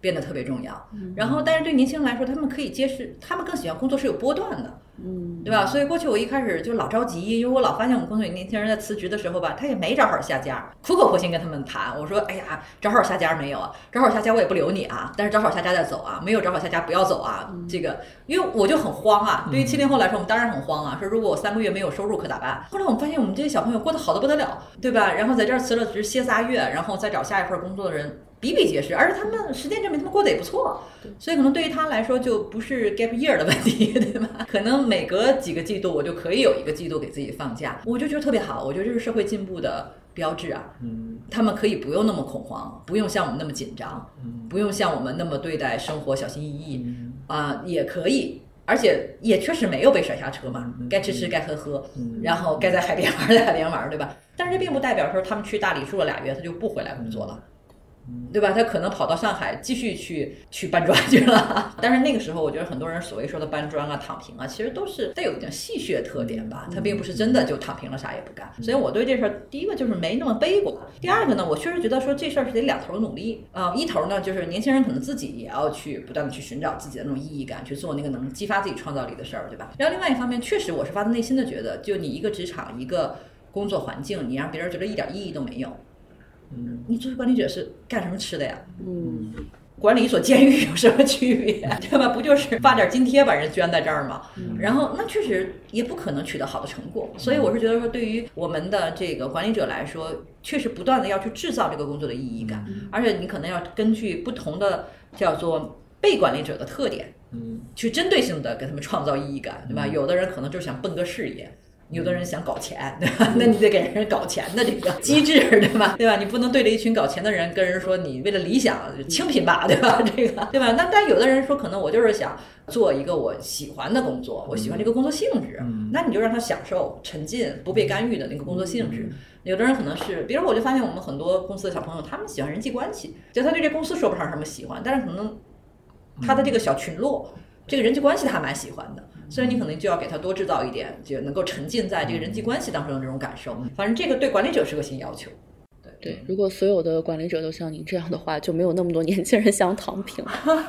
变得特别重要。然后，但是对年轻人来说，他们可以接受，他们更喜欢工作是有波段的。嗯，对吧？所以过去我一开始就老着急，因为我老发现我们工作有年轻人在辞职的时候吧，他也没找好下家，苦口婆心跟他们谈。我说，哎呀，找好下家没有啊？找好下家我也不留你啊，但是找好下家再走啊，没有找好下家不要走啊。这个，因为我就很慌啊。对于七零后来说，我们当然很慌啊。说如果我三个月没有收入可咋办？后来我们发现我们这些小朋友过得好的不得了，对吧？然后在这儿辞了职歇仨月，然后再找下一份工作的人。比比皆是，而且他们实践证明他们过得也不错，所以可能对于他来说就不是 gap year 的问题，对吧？可能每隔几个季度我就可以有一个季度给自己放假，我就觉得特别好，我觉得这是社会进步的标志啊。嗯他们可以不用那么恐慌，不用像我们那么紧张，不用像我们那么对待生活小心翼翼嗯啊、也可以。而且也确实没有被甩下车嘛，该吃吃该喝喝，然后该在海边玩在海边玩，对吧？但是这并不代表说他们去大理住了俩月，他就不回来工作了。对吧？他可能跑到上海继续去去搬砖去了。但是那个时候，我觉得很多人所谓说的搬砖啊、躺平啊，其实都是带有一点戏谑特点吧。他并不是真的就躺平了，啥也不干。所以我对这事儿，第一个就是没那么悲观。第二个呢，我确实觉得说这事儿是得两头努力啊。一头呢，就是年轻人可能自己也要去不断的去寻找自己的那种意义感，去做那个能激发自己创造力的事儿，对吧？然后另外一方面，确实我是发自内心的觉得，就你一个职场一个工作环境，你让别人觉得一点意义都没有。嗯，你作为管理者是干什么吃的呀？嗯，管理一所监狱有什么区别？对吧？不就是发点津贴把人捐在这儿吗？然后那确实也不可能取得好的成果。所以我是觉得说，对于我们的这个管理者来说，确实不断的要去制造这个工作的意义感，而且你可能要根据不同的叫做被管理者的特点，嗯，去针对性的给他们创造意义感，对吧？有的人可能就是想奔个事业。有的人想搞钱，对吧？那你得给人搞钱的这个机制，对吧？对吧？你不能对着一群搞钱的人跟人说你为了理想清贫吧，对吧？这个，对吧？那但有的人说，可能我就是想做一个我喜欢的工作，我喜欢这个工作性质，那你就让他享受沉浸、不被干预的那个工作性质。有的人可能是，比如我就发现我们很多公司的小朋友，他们喜欢人际关系，就他对这公司说不上什么喜欢，但是可能他的这个小群落，这个人际关系他蛮喜欢的。所以你可能就要给他多制造一点，就能够沉浸在这个人际关系当中的这种感受。反正这个对管理者是个新要求。对对，如果所有的管理者都像您这样的话，就没有那么多年轻人想躺平。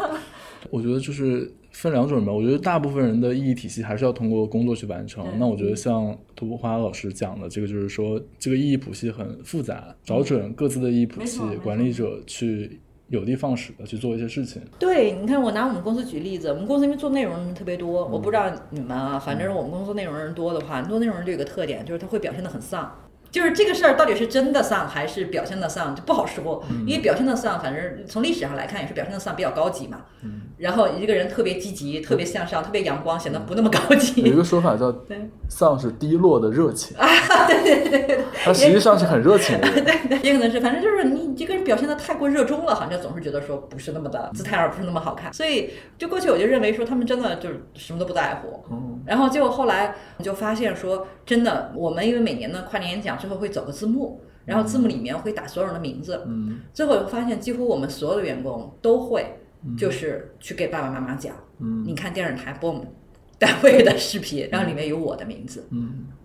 我觉得就是分两种人吧。我觉得大部分人的意义体系还是要通过工作去完成。那我觉得像涂布花老师讲的这个，就是说这个意义谱系很复杂，找准各自的意义谱系，管理者去。有的放矢的去做一些事情。对，你看我拿我们公司举例子，我们公司因为做内容人特别多，我不知道你们啊，反正我们公司内容人多的话，做内容人就有个特点，就是他会表现的很丧。就是这个事儿到底是真的丧还是表现的丧，就不好说。因为表现的丧，反正从历史上来看也是表现的丧比较高级嘛。然后一个人特别积极、特别向上、特别阳光，显得不那么高级。有一个说法叫“丧是低落的热情”。啊，对对对对。他实际上是很热情的。对对，也可能是，反正就是你这个人表现的太过热衷了，好像总是觉得说不是那么的姿态，而不是那么好看。所以就过去我就认为说他们真的就是什么都不在乎。嗯。然后结果后来就发现说，真的，我们因为每年的跨年演讲最后会走个字幕，然后字幕里面会打所有人的名字。嗯。最后我发现，几乎我们所有的员工都会。就是去给爸爸妈妈讲，嗯你看电视台播我们单位的视频，然后里面有我的名字。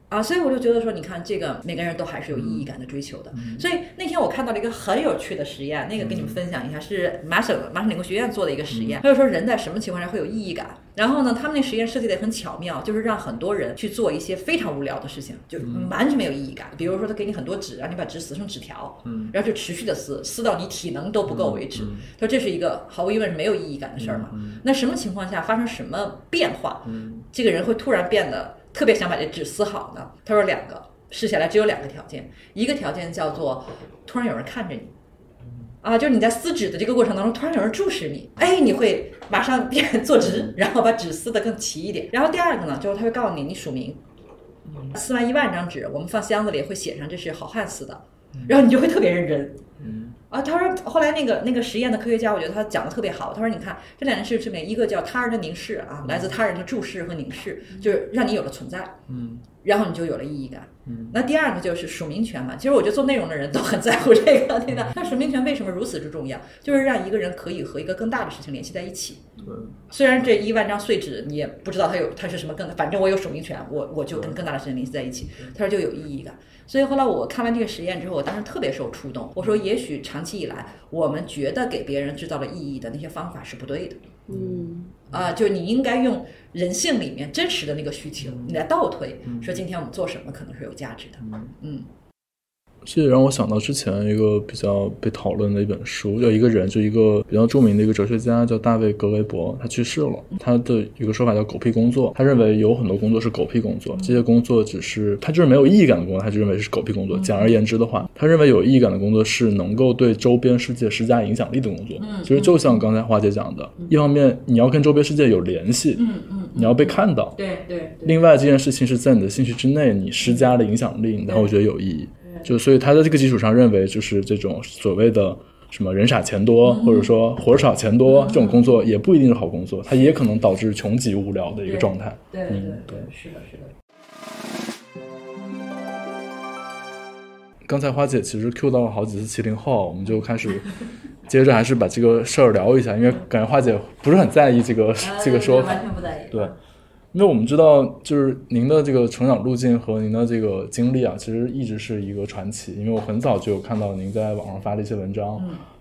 啊，所以我就觉得说，你看这个每个人都还是有意义感的追求的。所以那天我看到了一个很有趣的实验，那个跟你们分享一下，是麻省麻省理工学院做的一个实验。他就说人在什么情况下会有意义感？然后呢，他们那实验设计的很巧妙，就是让很多人去做一些非常无聊的事情，就完全没有意义感。比如说他给你很多纸，让你把纸撕成纸条，然后就持续的撕，撕到你体能都不够为止。他说这是一个毫无疑问是没有意义感的事儿嘛？那什么情况下发生什么变化？这个人会突然变得。特别想把这纸撕好呢。他说两个试下来只有两个条件，一个条件叫做突然有人看着你，啊，就是你在撕纸的这个过程当中，突然有人注视你，哎，你会马上变坐直，然后把纸撕得更齐一点。然后第二个呢，就是他会告诉你，你署名，撕完一万张纸，我们放箱子里会写上这是好汉撕的，然后你就会特别认真。啊，他说后来那个那个实验的科学家，我觉得他讲的特别好。他说，你看这两件事情，一个叫他人的凝视啊，来自他人的注视和凝视，就是让你有了存在，嗯，然后你就有了意义感，嗯。那第二个就是署名权嘛，其实我觉得做内容的人都很在乎这个，对吧？那署名权为什么如此之重要？就是让一个人可以和一个更大的事情联系在一起。对。虽然这一万张碎纸你也不知道它有它是什么更，反正我有署名权，我我就跟更大的事情联系在一起。他说就有意义感。所以后来我看完这个实验之后，我当时特别受触动。我说，也许长期以来，我们觉得给别人制造了意义的那些方法是不对的。嗯，啊，就你应该用人性里面真实的那个需求，你来倒推，说今天我们做什么可能是有价值的。嗯。这也让我想到之前一个比较被讨论的一本书，叫一个人，就一个比较著名的一个哲学家，叫大卫·格雷伯，他去世了。他的一个说法叫“狗屁工作”，他认为有很多工作是狗屁工作，这些工作只是他就是没有意义感的工作，他就认为是狗屁工作。简而言之的话，他认为有意义感的工作是能够对周边世界施加影响力的工作。其实就像刚才花姐讲的，一方面你要跟周边世界有联系，嗯嗯，你要被看到，对对。另外这件事情是在你的兴趣之内，你施加了影响力，然后我觉得有意义。就所以他在这个基础上认为，就是这种所谓的什么人傻钱多，或者说活少钱多这种工作，也不一定是好工作，它也可能导致穷极无聊的一个状态。对对对，是的，是的。刚才花姐其实 Q 到了好几次七零后，我们就开始接着还是把这个事儿聊一下，因为感觉花姐不是很在意这个 这个说法，完全不在意。对，因为我们知道，就是您的这个成长路径和您的这个经历啊，其实一直是一个传奇。因为我很早就有看到您在网上发的一些文章，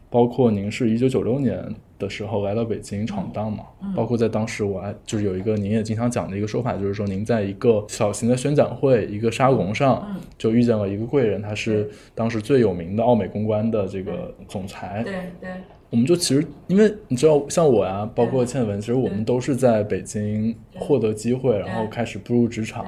包括您是一九九六年的时候来到北京闯荡嘛，包括在当时我还就是有一个您也经常讲的一个说法，就是说您在一个小型的宣讲会、一个沙龙上就遇见了一个贵人，他是当时最有名的奥美公关的这个总裁，对对，我们就其实，因为你知道，像我呀，包括倩文，其实我们都是在北京获得机会，然后开始步入职场。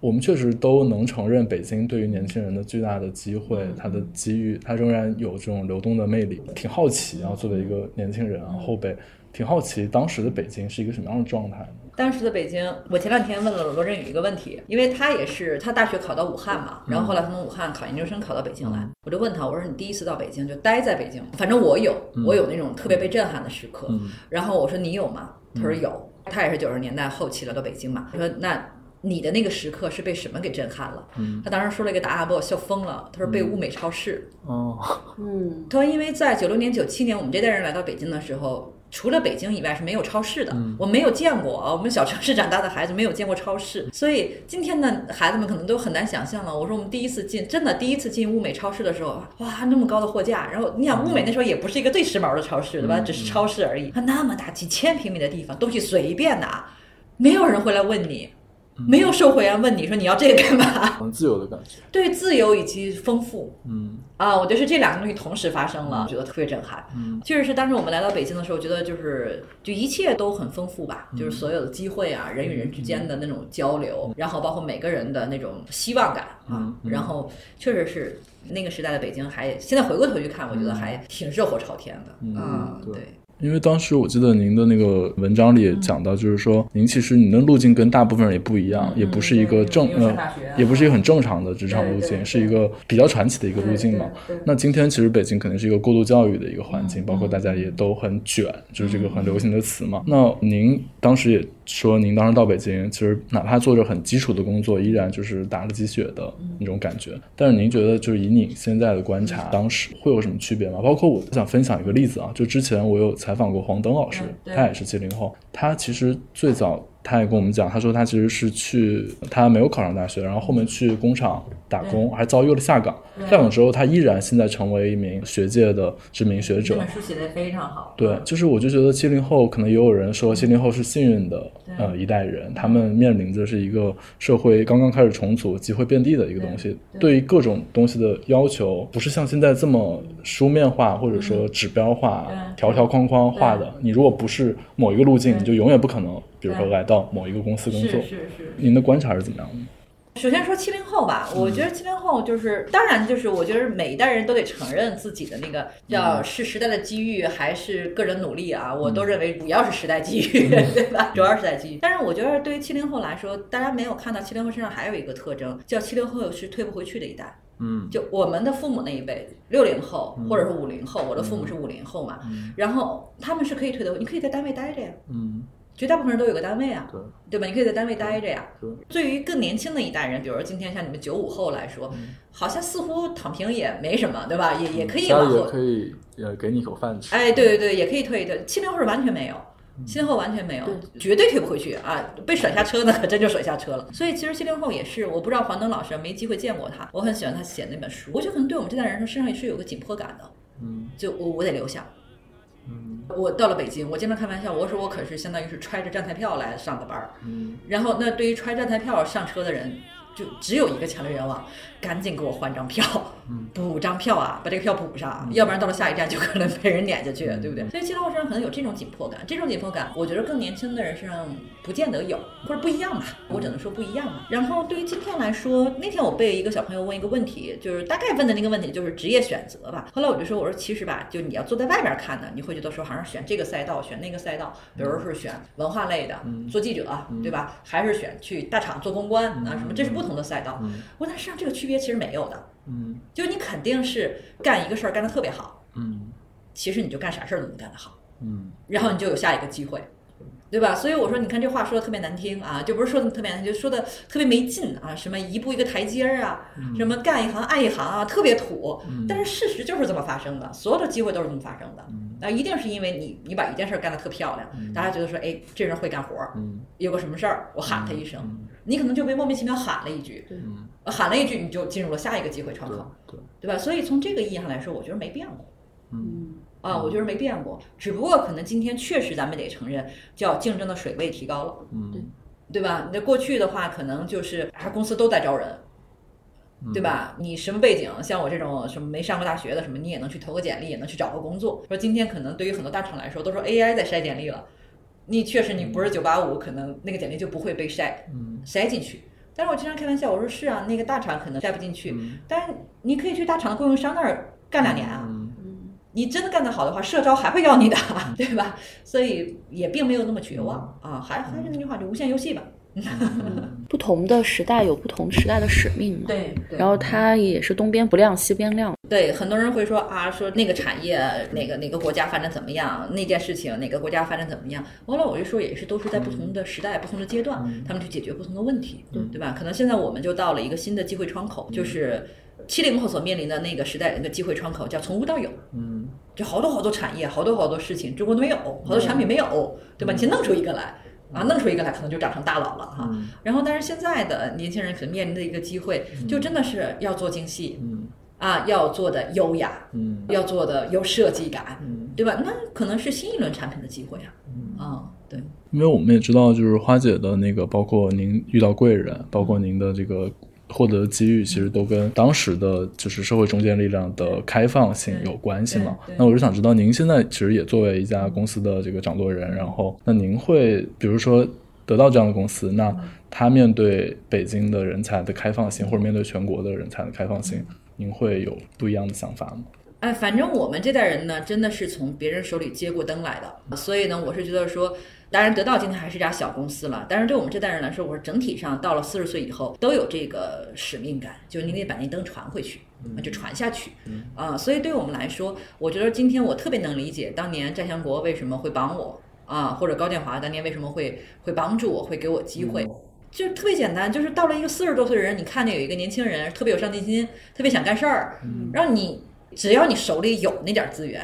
我们确实都能承认，北京对于年轻人的巨大的机会，它的机遇，它仍然有这种流动的魅力。挺好奇啊，作为一个年轻人啊，后辈，挺好奇当时的北京是一个什么样的状态。当时的北京，我前两天问了罗振宇一个问题，因为他也是他大学考到武汉嘛，然后后来他从武汉考研究生考到北京来，我就问他，我说你第一次到北京就待在北京，反正我有，我有那种特别被震撼的时刻。然后我说你有吗？他说有，他也是九十年代后期来到北京嘛。他说那你的那个时刻是被什么给震撼了？他当时说了一个答案，把我笑疯了。他说被物美超市。哦，嗯，他说因为在九六年、九七年我们这代人来到北京的时候。除了北京以外是没有超市的，我没有见过啊。我们小城市长大的孩子没有见过超市，所以今天的孩子们可能都很难想象了。我说我们第一次进，真的第一次进物美超市的时候，哇，那么高的货架，然后你想物美那时候也不是一个最时髦的超市，对吧？只是超市而已。它那么大，几千平米的地方，东西随便拿，没有人会来问你。没有售货员问你说你要这个干嘛？很自由的感觉，对自由以及丰富，嗯。啊，我觉得是这两个东西同时发生了，我觉得特别震撼。嗯，确实是当时我们来到北京的时候，觉得就是就一切都很丰富吧，就是所有的机会啊，人与人之间的那种交流，然后包括每个人的那种希望感啊，然后确实是那个时代的北京，还现在回过头去看，我觉得还挺热火朝天的，嗯，对。因为当时我记得您的那个文章里也讲到，就是说您其实您的路径跟大部分人也不一样，也不是一个正呃，也不是一个很正常的职场路径，是一个比较传奇的一个路径嘛。那今天其实北京肯定是一个过度教育的一个环境，包括大家也都很卷，就是这个很流行的词嘛。那您当时也说，您当时到北京，其实哪怕做着很基础的工作，依然就是打了鸡血的那种感觉。但是您觉得，就是以你现在的观察，当时会有什么区别吗？包括我想分享一个例子啊，就之前我有采访过黄登老师，他也是七零后，他其实最早他也跟我们讲，他说他其实是去他没有考上大学，然后后面去工厂打工，还遭遇了下岗。下岗之后，他依然现在成为一名学界的知名学者。这本书写的非常好。对，就是我就觉得七零后可能也有人说七零后是幸运的呃一代人，他们面临着是一个社会刚刚开始重组、机会遍地的一个东西，对。于各种东西的要求不是像现在这么书面化或者说指标化、条条框框化的。你如果不是某一个路径，你就永远不可能，比如说来到某一个公司工作。是是是。您的观察是怎么样的？首先说七零后吧，我觉得七零后就是，当然就是，我觉得每一代人都得承认自己的那个叫是时代的机遇还是个人努力啊，我都认为主要是时代机遇，对吧？主要是时代机遇。但是我觉得对于七零后来说，大家没有看到七零后身上还有一个特征，叫七零后是退不回去的一代。嗯，就我们的父母那一辈，六零后或者是五零后，我的父母是五零后嘛，然后他们是可以退的，你可以在单位待着呀。嗯。绝大部分人都有个单位啊，对对吧？你可以在单位待着呀。对，对于更年轻的一代人，比如说今天像你们九五后来说，好像似乎躺平也没什么，对吧？也也可以往后可以呃给你一口饭吃。哎，对对对，也可以退一退。七零后是完全没有，七零后完全没有，绝对退不回去啊！被甩下车呢，可 真就甩下车了。所以其实七零后也是，我不知道黄登老师没机会见过他，我很喜欢他写那本书。我觉得可能对我们这代人说，身上也是有个紧迫感的。嗯，就我我得留下。嗯，我到了北京，我经常开玩笑，我说我可是相当于是揣着站台票来上的班儿。嗯，然后那对于揣站台票上车的人，就只有一个强烈愿望，赶紧给我换张票，补张票啊，把这个票补上，要不然到了下一站就可能被人撵下去，对不对？所以七零后身上可能有这种紧迫感，这种紧迫感，我觉得更年轻的人身上不见得有，或者不一样吧，我只能说不一样吧。然后对于今天来说，那天我被一个小朋友问一个问题，就是大概问的那个问题就是职业选择吧。后来我就说，我说其实吧，就你要坐在外边看呢，你会觉得说好像选这个赛道，选那个赛道，比如是选文化类的，做记者，对吧？还是选去大厂做公关啊什么？这是不同的赛道。我但实际上这个区别其实没有的。嗯，就是你肯定是干一个事儿干得特别好，嗯，其实你就干啥事儿都能干得好，嗯，然后你就有下一个机会，对吧？所以我说，你看这话说的特别难听啊，就不是说的特别难听，就说的特别没劲啊，什么一步一个台阶儿啊，什么干一行爱一行啊，特别土。但是事实就是这么发生的，所有的机会都是这么发生的。那，一定是因为你你把一件事干得特漂亮，大家觉得说，哎，这人会干活儿，有个什么事儿，我喊他一声，你可能就被莫名其妙喊了一句，喊了一句，你就进入了下一个机会窗口，对吧？所以从这个意义上来说，我觉得没变过。嗯。啊，我觉得没变过，只不过可能今天确实咱们得承认，叫竞争的水位提高了，嗯，对，对吧？那过去的话，可能就是啊，公司都在招人，对吧？你什么背景？像我这种什么没上过大学的，什么你也能去投个简历，也能去找个工作。说今天可能对于很多大厂来说，都说 AI 在筛简历了，你确实你不是九八五，可能那个简历就不会被筛，嗯筛进去。但是我经常开玩笑，我说是啊，那个大厂可能筛不进去，但是你可以去大厂的供应商那儿干两年啊。你真的干得好的话，社招还会要你的，对吧？所以也并没有那么绝望啊，还还是那句话，就无限游戏吧。不同的时代有不同时代的使命嘛。对。然后它也是东边不亮西边亮。对，很多人会说啊，说那个产业哪个哪个国家发展怎么样，那件事情哪个国家发展怎么样。完了，我就说也是都是在不同的时代、不同的阶段，他们去解决不同的问题，对吧？可能现在我们就到了一个新的机会窗口，就是。七零后所面临的那个时代那个机会窗口叫从无到有，嗯，就好多好多产业，好多好多事情，中国都没有，好多产品没有，对吧？你先弄出一个来啊，弄出一个来，可能就长成大佬了哈。然后，但是现在的年轻人可能面临的一个机会，就真的是要做精细，嗯，啊，要做的优雅，嗯，要做的有设计感，嗯，对吧？那可能是新一轮产品的机会啊，啊，对。因为我们也知道，就是花姐的那个，包括您遇到贵人，包括您的这个。获得的机遇其实都跟当时的就是社会中坚力量的开放性有关系嘛？那我就想知道，您现在其实也作为一家公司的这个掌舵人，然后那您会比如说得到这样的公司，那他面对北京的人才的开放性，或者面对全国的人才的开放性，您会有不一样的想法吗？哎，反正我们这代人呢，真的是从别人手里接过灯来的，所以呢，我是觉得说。当然，得到今天还是一家小公司了。但是对我们这代人来说，我说整体上到了四十岁以后，都有这个使命感，就是你得把那灯传回去，就传下去。啊，所以对我们来说，我觉得今天我特别能理解当年战祥国为什么会帮我啊，或者高建华当年为什么会会帮助我，会给我机会，就特别简单，就是到了一个四十多岁的人，你看见有一个年轻人特别有上进心，特别想干事儿，然后你只要你手里有那点资源，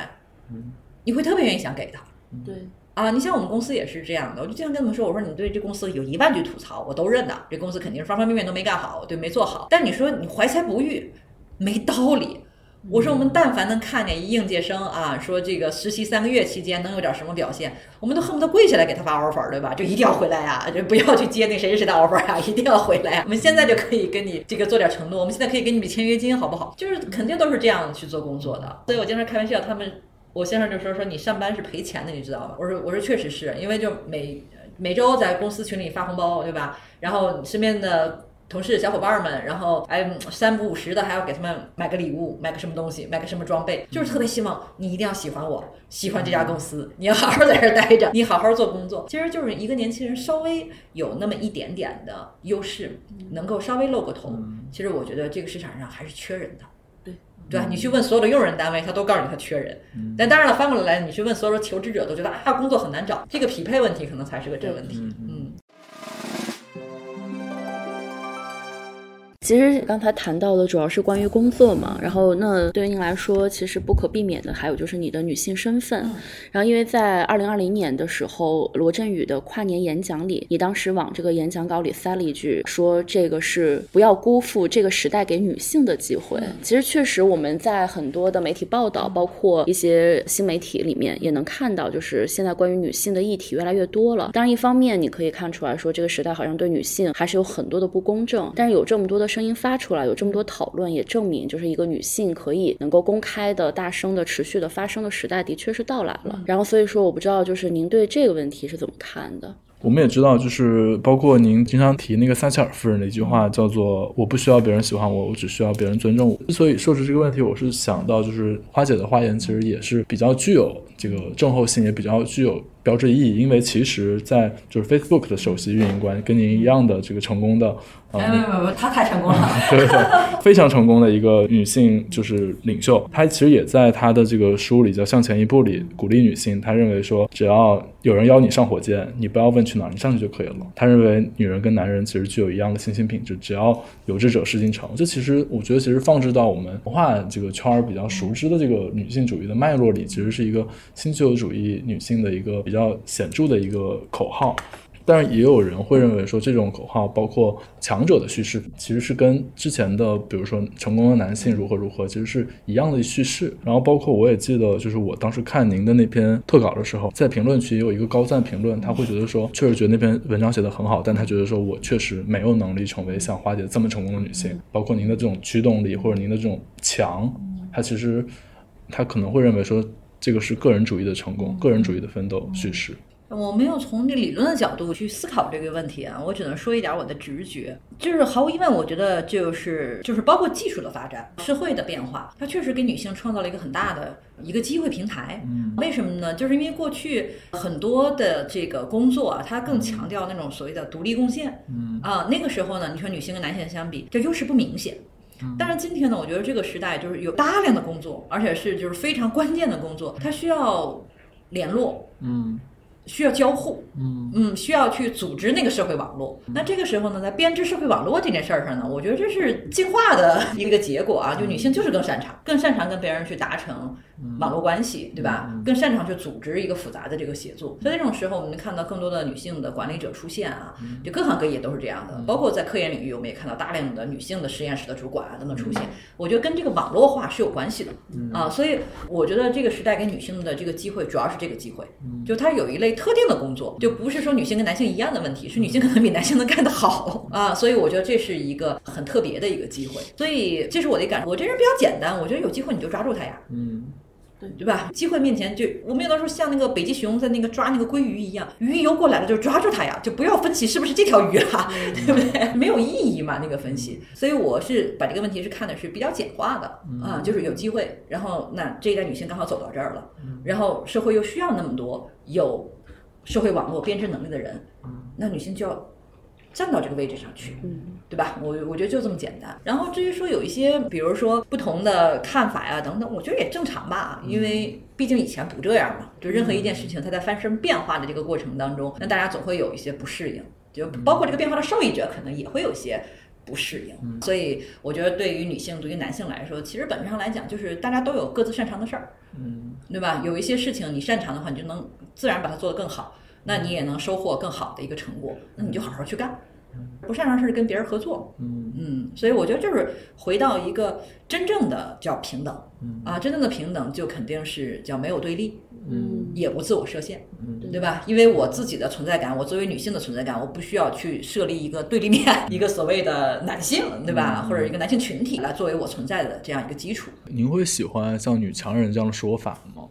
你会特别愿意想给他。对。啊，你像我们公司也是这样的，我就经常跟他们说，我说你对这公司有一万句吐槽，我都认的。这公司肯定是方方面面都没干好，对，没做好。但你说你怀才不遇，没道理。我说我们但凡能看见一应届生啊，说这个实习三个月期间能有点什么表现，我们都恨不得跪下来给他发 offer，对吧？就一定要回来呀，就不要去接那谁谁谁的 offer 啊，一定要回来。我们现在就可以跟你这个做点承诺，我们现在可以给你笔签约金，好不好？就是肯定都是这样去做工作的。所以我经常开玩笑，他们。我先生就说说你上班是赔钱的，你知道吗？我说我说确实是因为就每每周在公司群里发红包，对吧？然后身边的同事小伙伴们，然后哎三不五十的还要给他们买个礼物，买个什么东西，买个什么装备，就是特别希望你一定要喜欢我，喜欢这家公司，你要好好在这儿待着，你好好做工作。其实就是一个年轻人稍微有那么一点点的优势，能够稍微露个头。其实我觉得这个市场上还是缺人的。对你去问所有的用人单位，他都告诉你他缺人。但当然了，翻过来你去问所有的求职者，都觉得啊，工作很难找。这个匹配问题可能才是个真问题。嗯。其实刚才谈到的主要是关于工作嘛，然后那对于您来说，其实不可避免的还有就是你的女性身份。然后因为在二零二零年的时候，罗振宇的跨年演讲里，你当时往这个演讲稿里塞了一句，说这个是不要辜负这个时代给女性的机会。其实确实我们在很多的媒体报道，包括一些新媒体里面也能看到，就是现在关于女性的议题越来越多了。当然一方面你可以看出来说，这个时代好像对女性还是有很多的不公正，但是有这么多的。声音发出来，有这么多讨论，也证明就是一个女性可以能够公开的、大声的、持续的发声的时代，的确是到来了。然后，所以说，我不知道就是您对这个问题是怎么看的？我们也知道，就是包括您经常提那个撒切尔夫人的一句话，叫做“我不需要别人喜欢我，我只需要别人尊重我”。之所以说出这个问题，我是想到，就是花姐的发言其实也是比较具有这个症候性，也比较具有。标志意义，因为其实，在就是 Facebook 的首席运营官跟您一样的这个成功的，呃哎，没有没有没有，他太成功了。对对，非常成功的一个女性就是领袖。她其实也在她的这个书里叫《向前一步》里鼓励女性。她认为说，只要有人邀你上火箭，你不要问去哪儿，你上去就可以了。她认为女人跟男人其实具有一样的信心品质，只要有志者事竟成。这其实我觉得，其实放置到我们文化这个圈儿比较熟知的这个女性主义的脉络里，其实是一个新自由主义女性的一个比较比较显著的一个口号。但是也有人会认为说，这种口号包括强者的叙事，其实是跟之前的，比如说成功的男性如何如何，其实是一样的叙事。然后包括我也记得，就是我当时看您的那篇特稿的时候，在评论区也有一个高赞评论，他会觉得说，确实觉得那篇文章写得很好，但他觉得说我确实没有能力成为像花姐这么成功的女性。包括您的这种驱动力或者您的这种强，他其实他可能会认为说，这个是个人主义的成功，个人主义的奋斗叙事。我没有从这理论的角度去思考这个问题啊，我只能说一点我的直觉，就是毫无疑问，我觉得就是就是包括技术的发展、社会的变化，它确实给女性创造了一个很大的一个机会平台。嗯为什么呢？就是因为过去很多的这个工作啊，它更强调那种所谓的独立贡献。嗯啊，那个时候呢，你说女性跟男性相比，这优势不明显。但是今天呢，我觉得这个时代就是有大量的工作，而且是就是非常关键的工作，它需要联络，嗯需要交互，嗯。嗯，需要去组织那个社会网络。那这个时候呢，在编织社会网络这件事儿上呢，我觉得这是进化的一个结果啊，就女性就是更擅长，更擅长跟别人去达成网络关系，对吧？更擅长去组织一个复杂的这个协作。所以这种时候，我们能看到更多的女性的管理者出现啊，就各行各业都是这样的，包括在科研领域，我们也看到大量的女性的实验室的主管啊等等出现。我觉得跟这个网络化是有关系的。啊，所以我觉得这个时代给女性的这个机会，主要是这个机会，就它有一类特定的工作，就不是说女性跟男性一样的问题，是女性可能比男性能干得好啊，所以我觉得这是一个很特别的一个机会，所以这是我的感受。我这人比较简单，我觉得有机会你就抓住它呀，嗯对对吧？机会面前就我们有的时候像那个北极熊在那个抓那个鲑鱼一样，鱼游过来了就抓住它呀，就不要分析是不是这条鱼啊，对不对？没有意义嘛那个分析。所以我是把这个问题是看的是比较简化的啊，就是有机会，然后那这一代女性刚好走到这儿了，然后社会又需要那么多有社会网络编织能力的人，那女性就要站到这个位置上去。嗯对吧？我我觉得就这么简单。然后至于说有一些，比如说不同的看法呀等等，我觉得也正常吧，因为毕竟以前不这样嘛。就任何一件事情，它在发生变化的这个过程当中，那大家总会有一些不适应，就包括这个变化的受益者可能也会有些。不适应，所以我觉得对于女性、对于男性来说，其实本质上来讲，就是大家都有各自擅长的事儿，嗯。对吧？有一些事情你擅长的话，你就能自然把它做得更好，那你也能收获更好的一个成果，那你就好好去干。不擅长的事儿跟别人合作，嗯。嗯，所以我觉得就是回到一个真正的叫平等嗯。啊，真正的平等就肯定是叫没有对立，嗯也不自我设限，嗯对吧？因为我自己的存在感，我作为女性的存在感，我不需要去设立一个对立面，一个所谓的男性，对吧？或者一个男性群体来作为我存在的这样一个基础。您会喜欢像女强人这样的说法吗？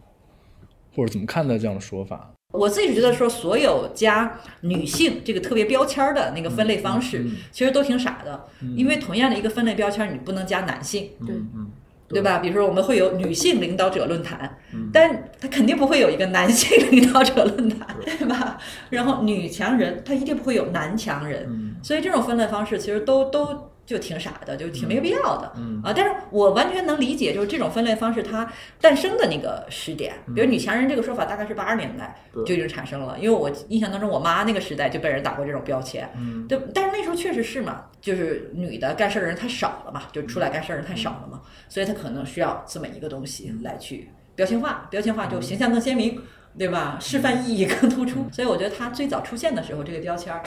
或者怎么看待这样的说法？我自己觉得说，所有加女性这个特别标签儿的那个分类方式，嗯其实都挺傻的，因为同样的一个分类标签，你不能加男性，对嗯嗯对吧？比如说我们会有女性领导者论坛，嗯但他肯定不会有一个男性领导者论坛，对吧？然后女强人，他一定不会有男强人，嗯所以这种分类方式其实都都就挺傻的，就挺没必要的。嗯。啊，但是我完全能理解，就是这种分类方式它诞生的那个时点，比如女强人这个说法大概是八十年代就已经产生了，因为我印象当中我妈那个时代就被人打过这种标签，嗯。对，但是那时候确实是嘛，就是女的干事儿的人太少了嘛，就出来干事儿的人太少了嘛，所以她可能需要这么一个东西来去标签化，标签化就形象更鲜明，对吧？示范意义更突出，所以我觉得它最早出现的时候，这个标签儿，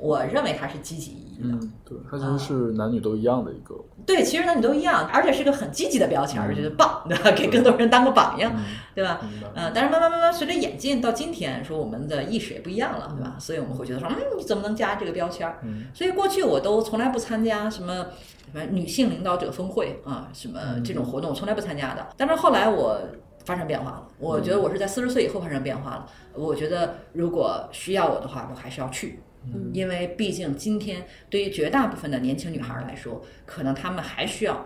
我认为它是积极意义的。嗯，对，它其实是男女都一样的一个，对，其实男女都一样，而且是个很积极的标签儿，觉得棒，对吧？给更多人当个榜样，对吧？嗯，但是慢慢慢慢随着演进到今天，说我们的意识也不一样了，对吧？所以我们会觉得说，嗯，你怎么能加这个标签所以过去我都从来不参加什么什么女性领导者峰会啊，什么这种活动，我从来不参加的。但是后来我发生变化了，我觉得我是在四十岁以后发生变化了。我觉得如果需要我的话，我还是要去。嗯因为毕竟今天对于绝大部分的年轻女孩来说，可能她们还需要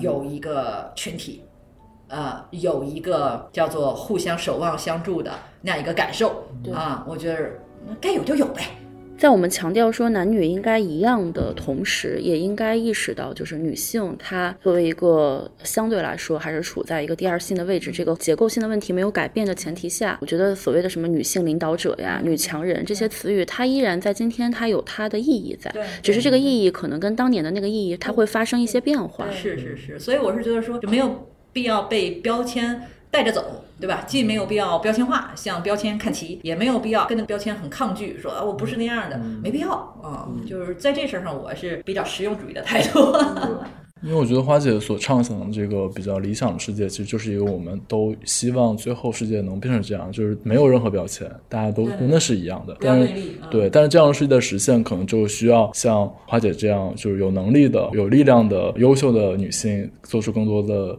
有一个群体，呃有一个叫做互相守望相助的那样一个感受啊，我觉得该有就有呗。在我们强调说男女应该一样的同时，也应该意识到，就是女性她作为一个相对来说还是处在一个第二性的位置，这个结构性的问题没有改变的前提下，我觉得所谓的什么女性领导者呀、女强人这些词语，它依然在今天它有它的意义在，只是这个意义可能跟当年的那个意义它会发生一些变化。是是是，所以我是觉得说就没有必要被标签。带着走，对吧？既没有必要标签化，向标签看齐，也没有必要跟那个标签很抗拒，说啊我不是那样的，没必要啊。就是在这事儿上，我是比较实用主义的态度。因为我觉得花姐所畅想的这个比较理想的世界，其实就是一个我们都希望最后世界能变成这样，就是没有任何标签，大家都真的是一样的。但是，对，但是这样的世界的实现，可能就需要像花姐这样，就是有能力的、有力量的、优秀的女性，做出更多的。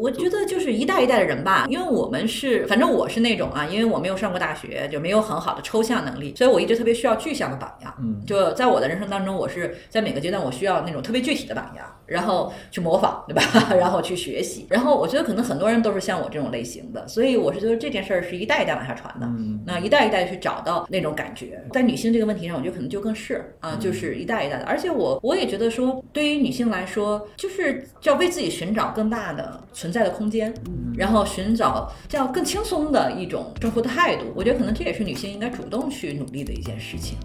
我觉得就是一代一代的人吧，因为我们是，反正我是那种啊，因为我没有上过大学，就没有很好的抽象能力，所以我一直特别需要具象的榜样。嗯，就在我的人生当中，我是在每个阶段我需要那种特别具体的榜样，然后去模仿，对吧？然后去学习。然后我觉得可能很多人都是像我这种类型的，所以我是觉得这件事儿是一代一代往下传的。嗯，那一代一代去找到那种感觉，在女性这个问题上，我觉得可能就更是啊，就是一代一代的。而且我我也觉得说，对于女性来说，就是要为自己寻找更大的存在的空间。然后寻找这样更轻松的一种生活的态度，我觉得可能这也是女性应该主动去努力的一件事情。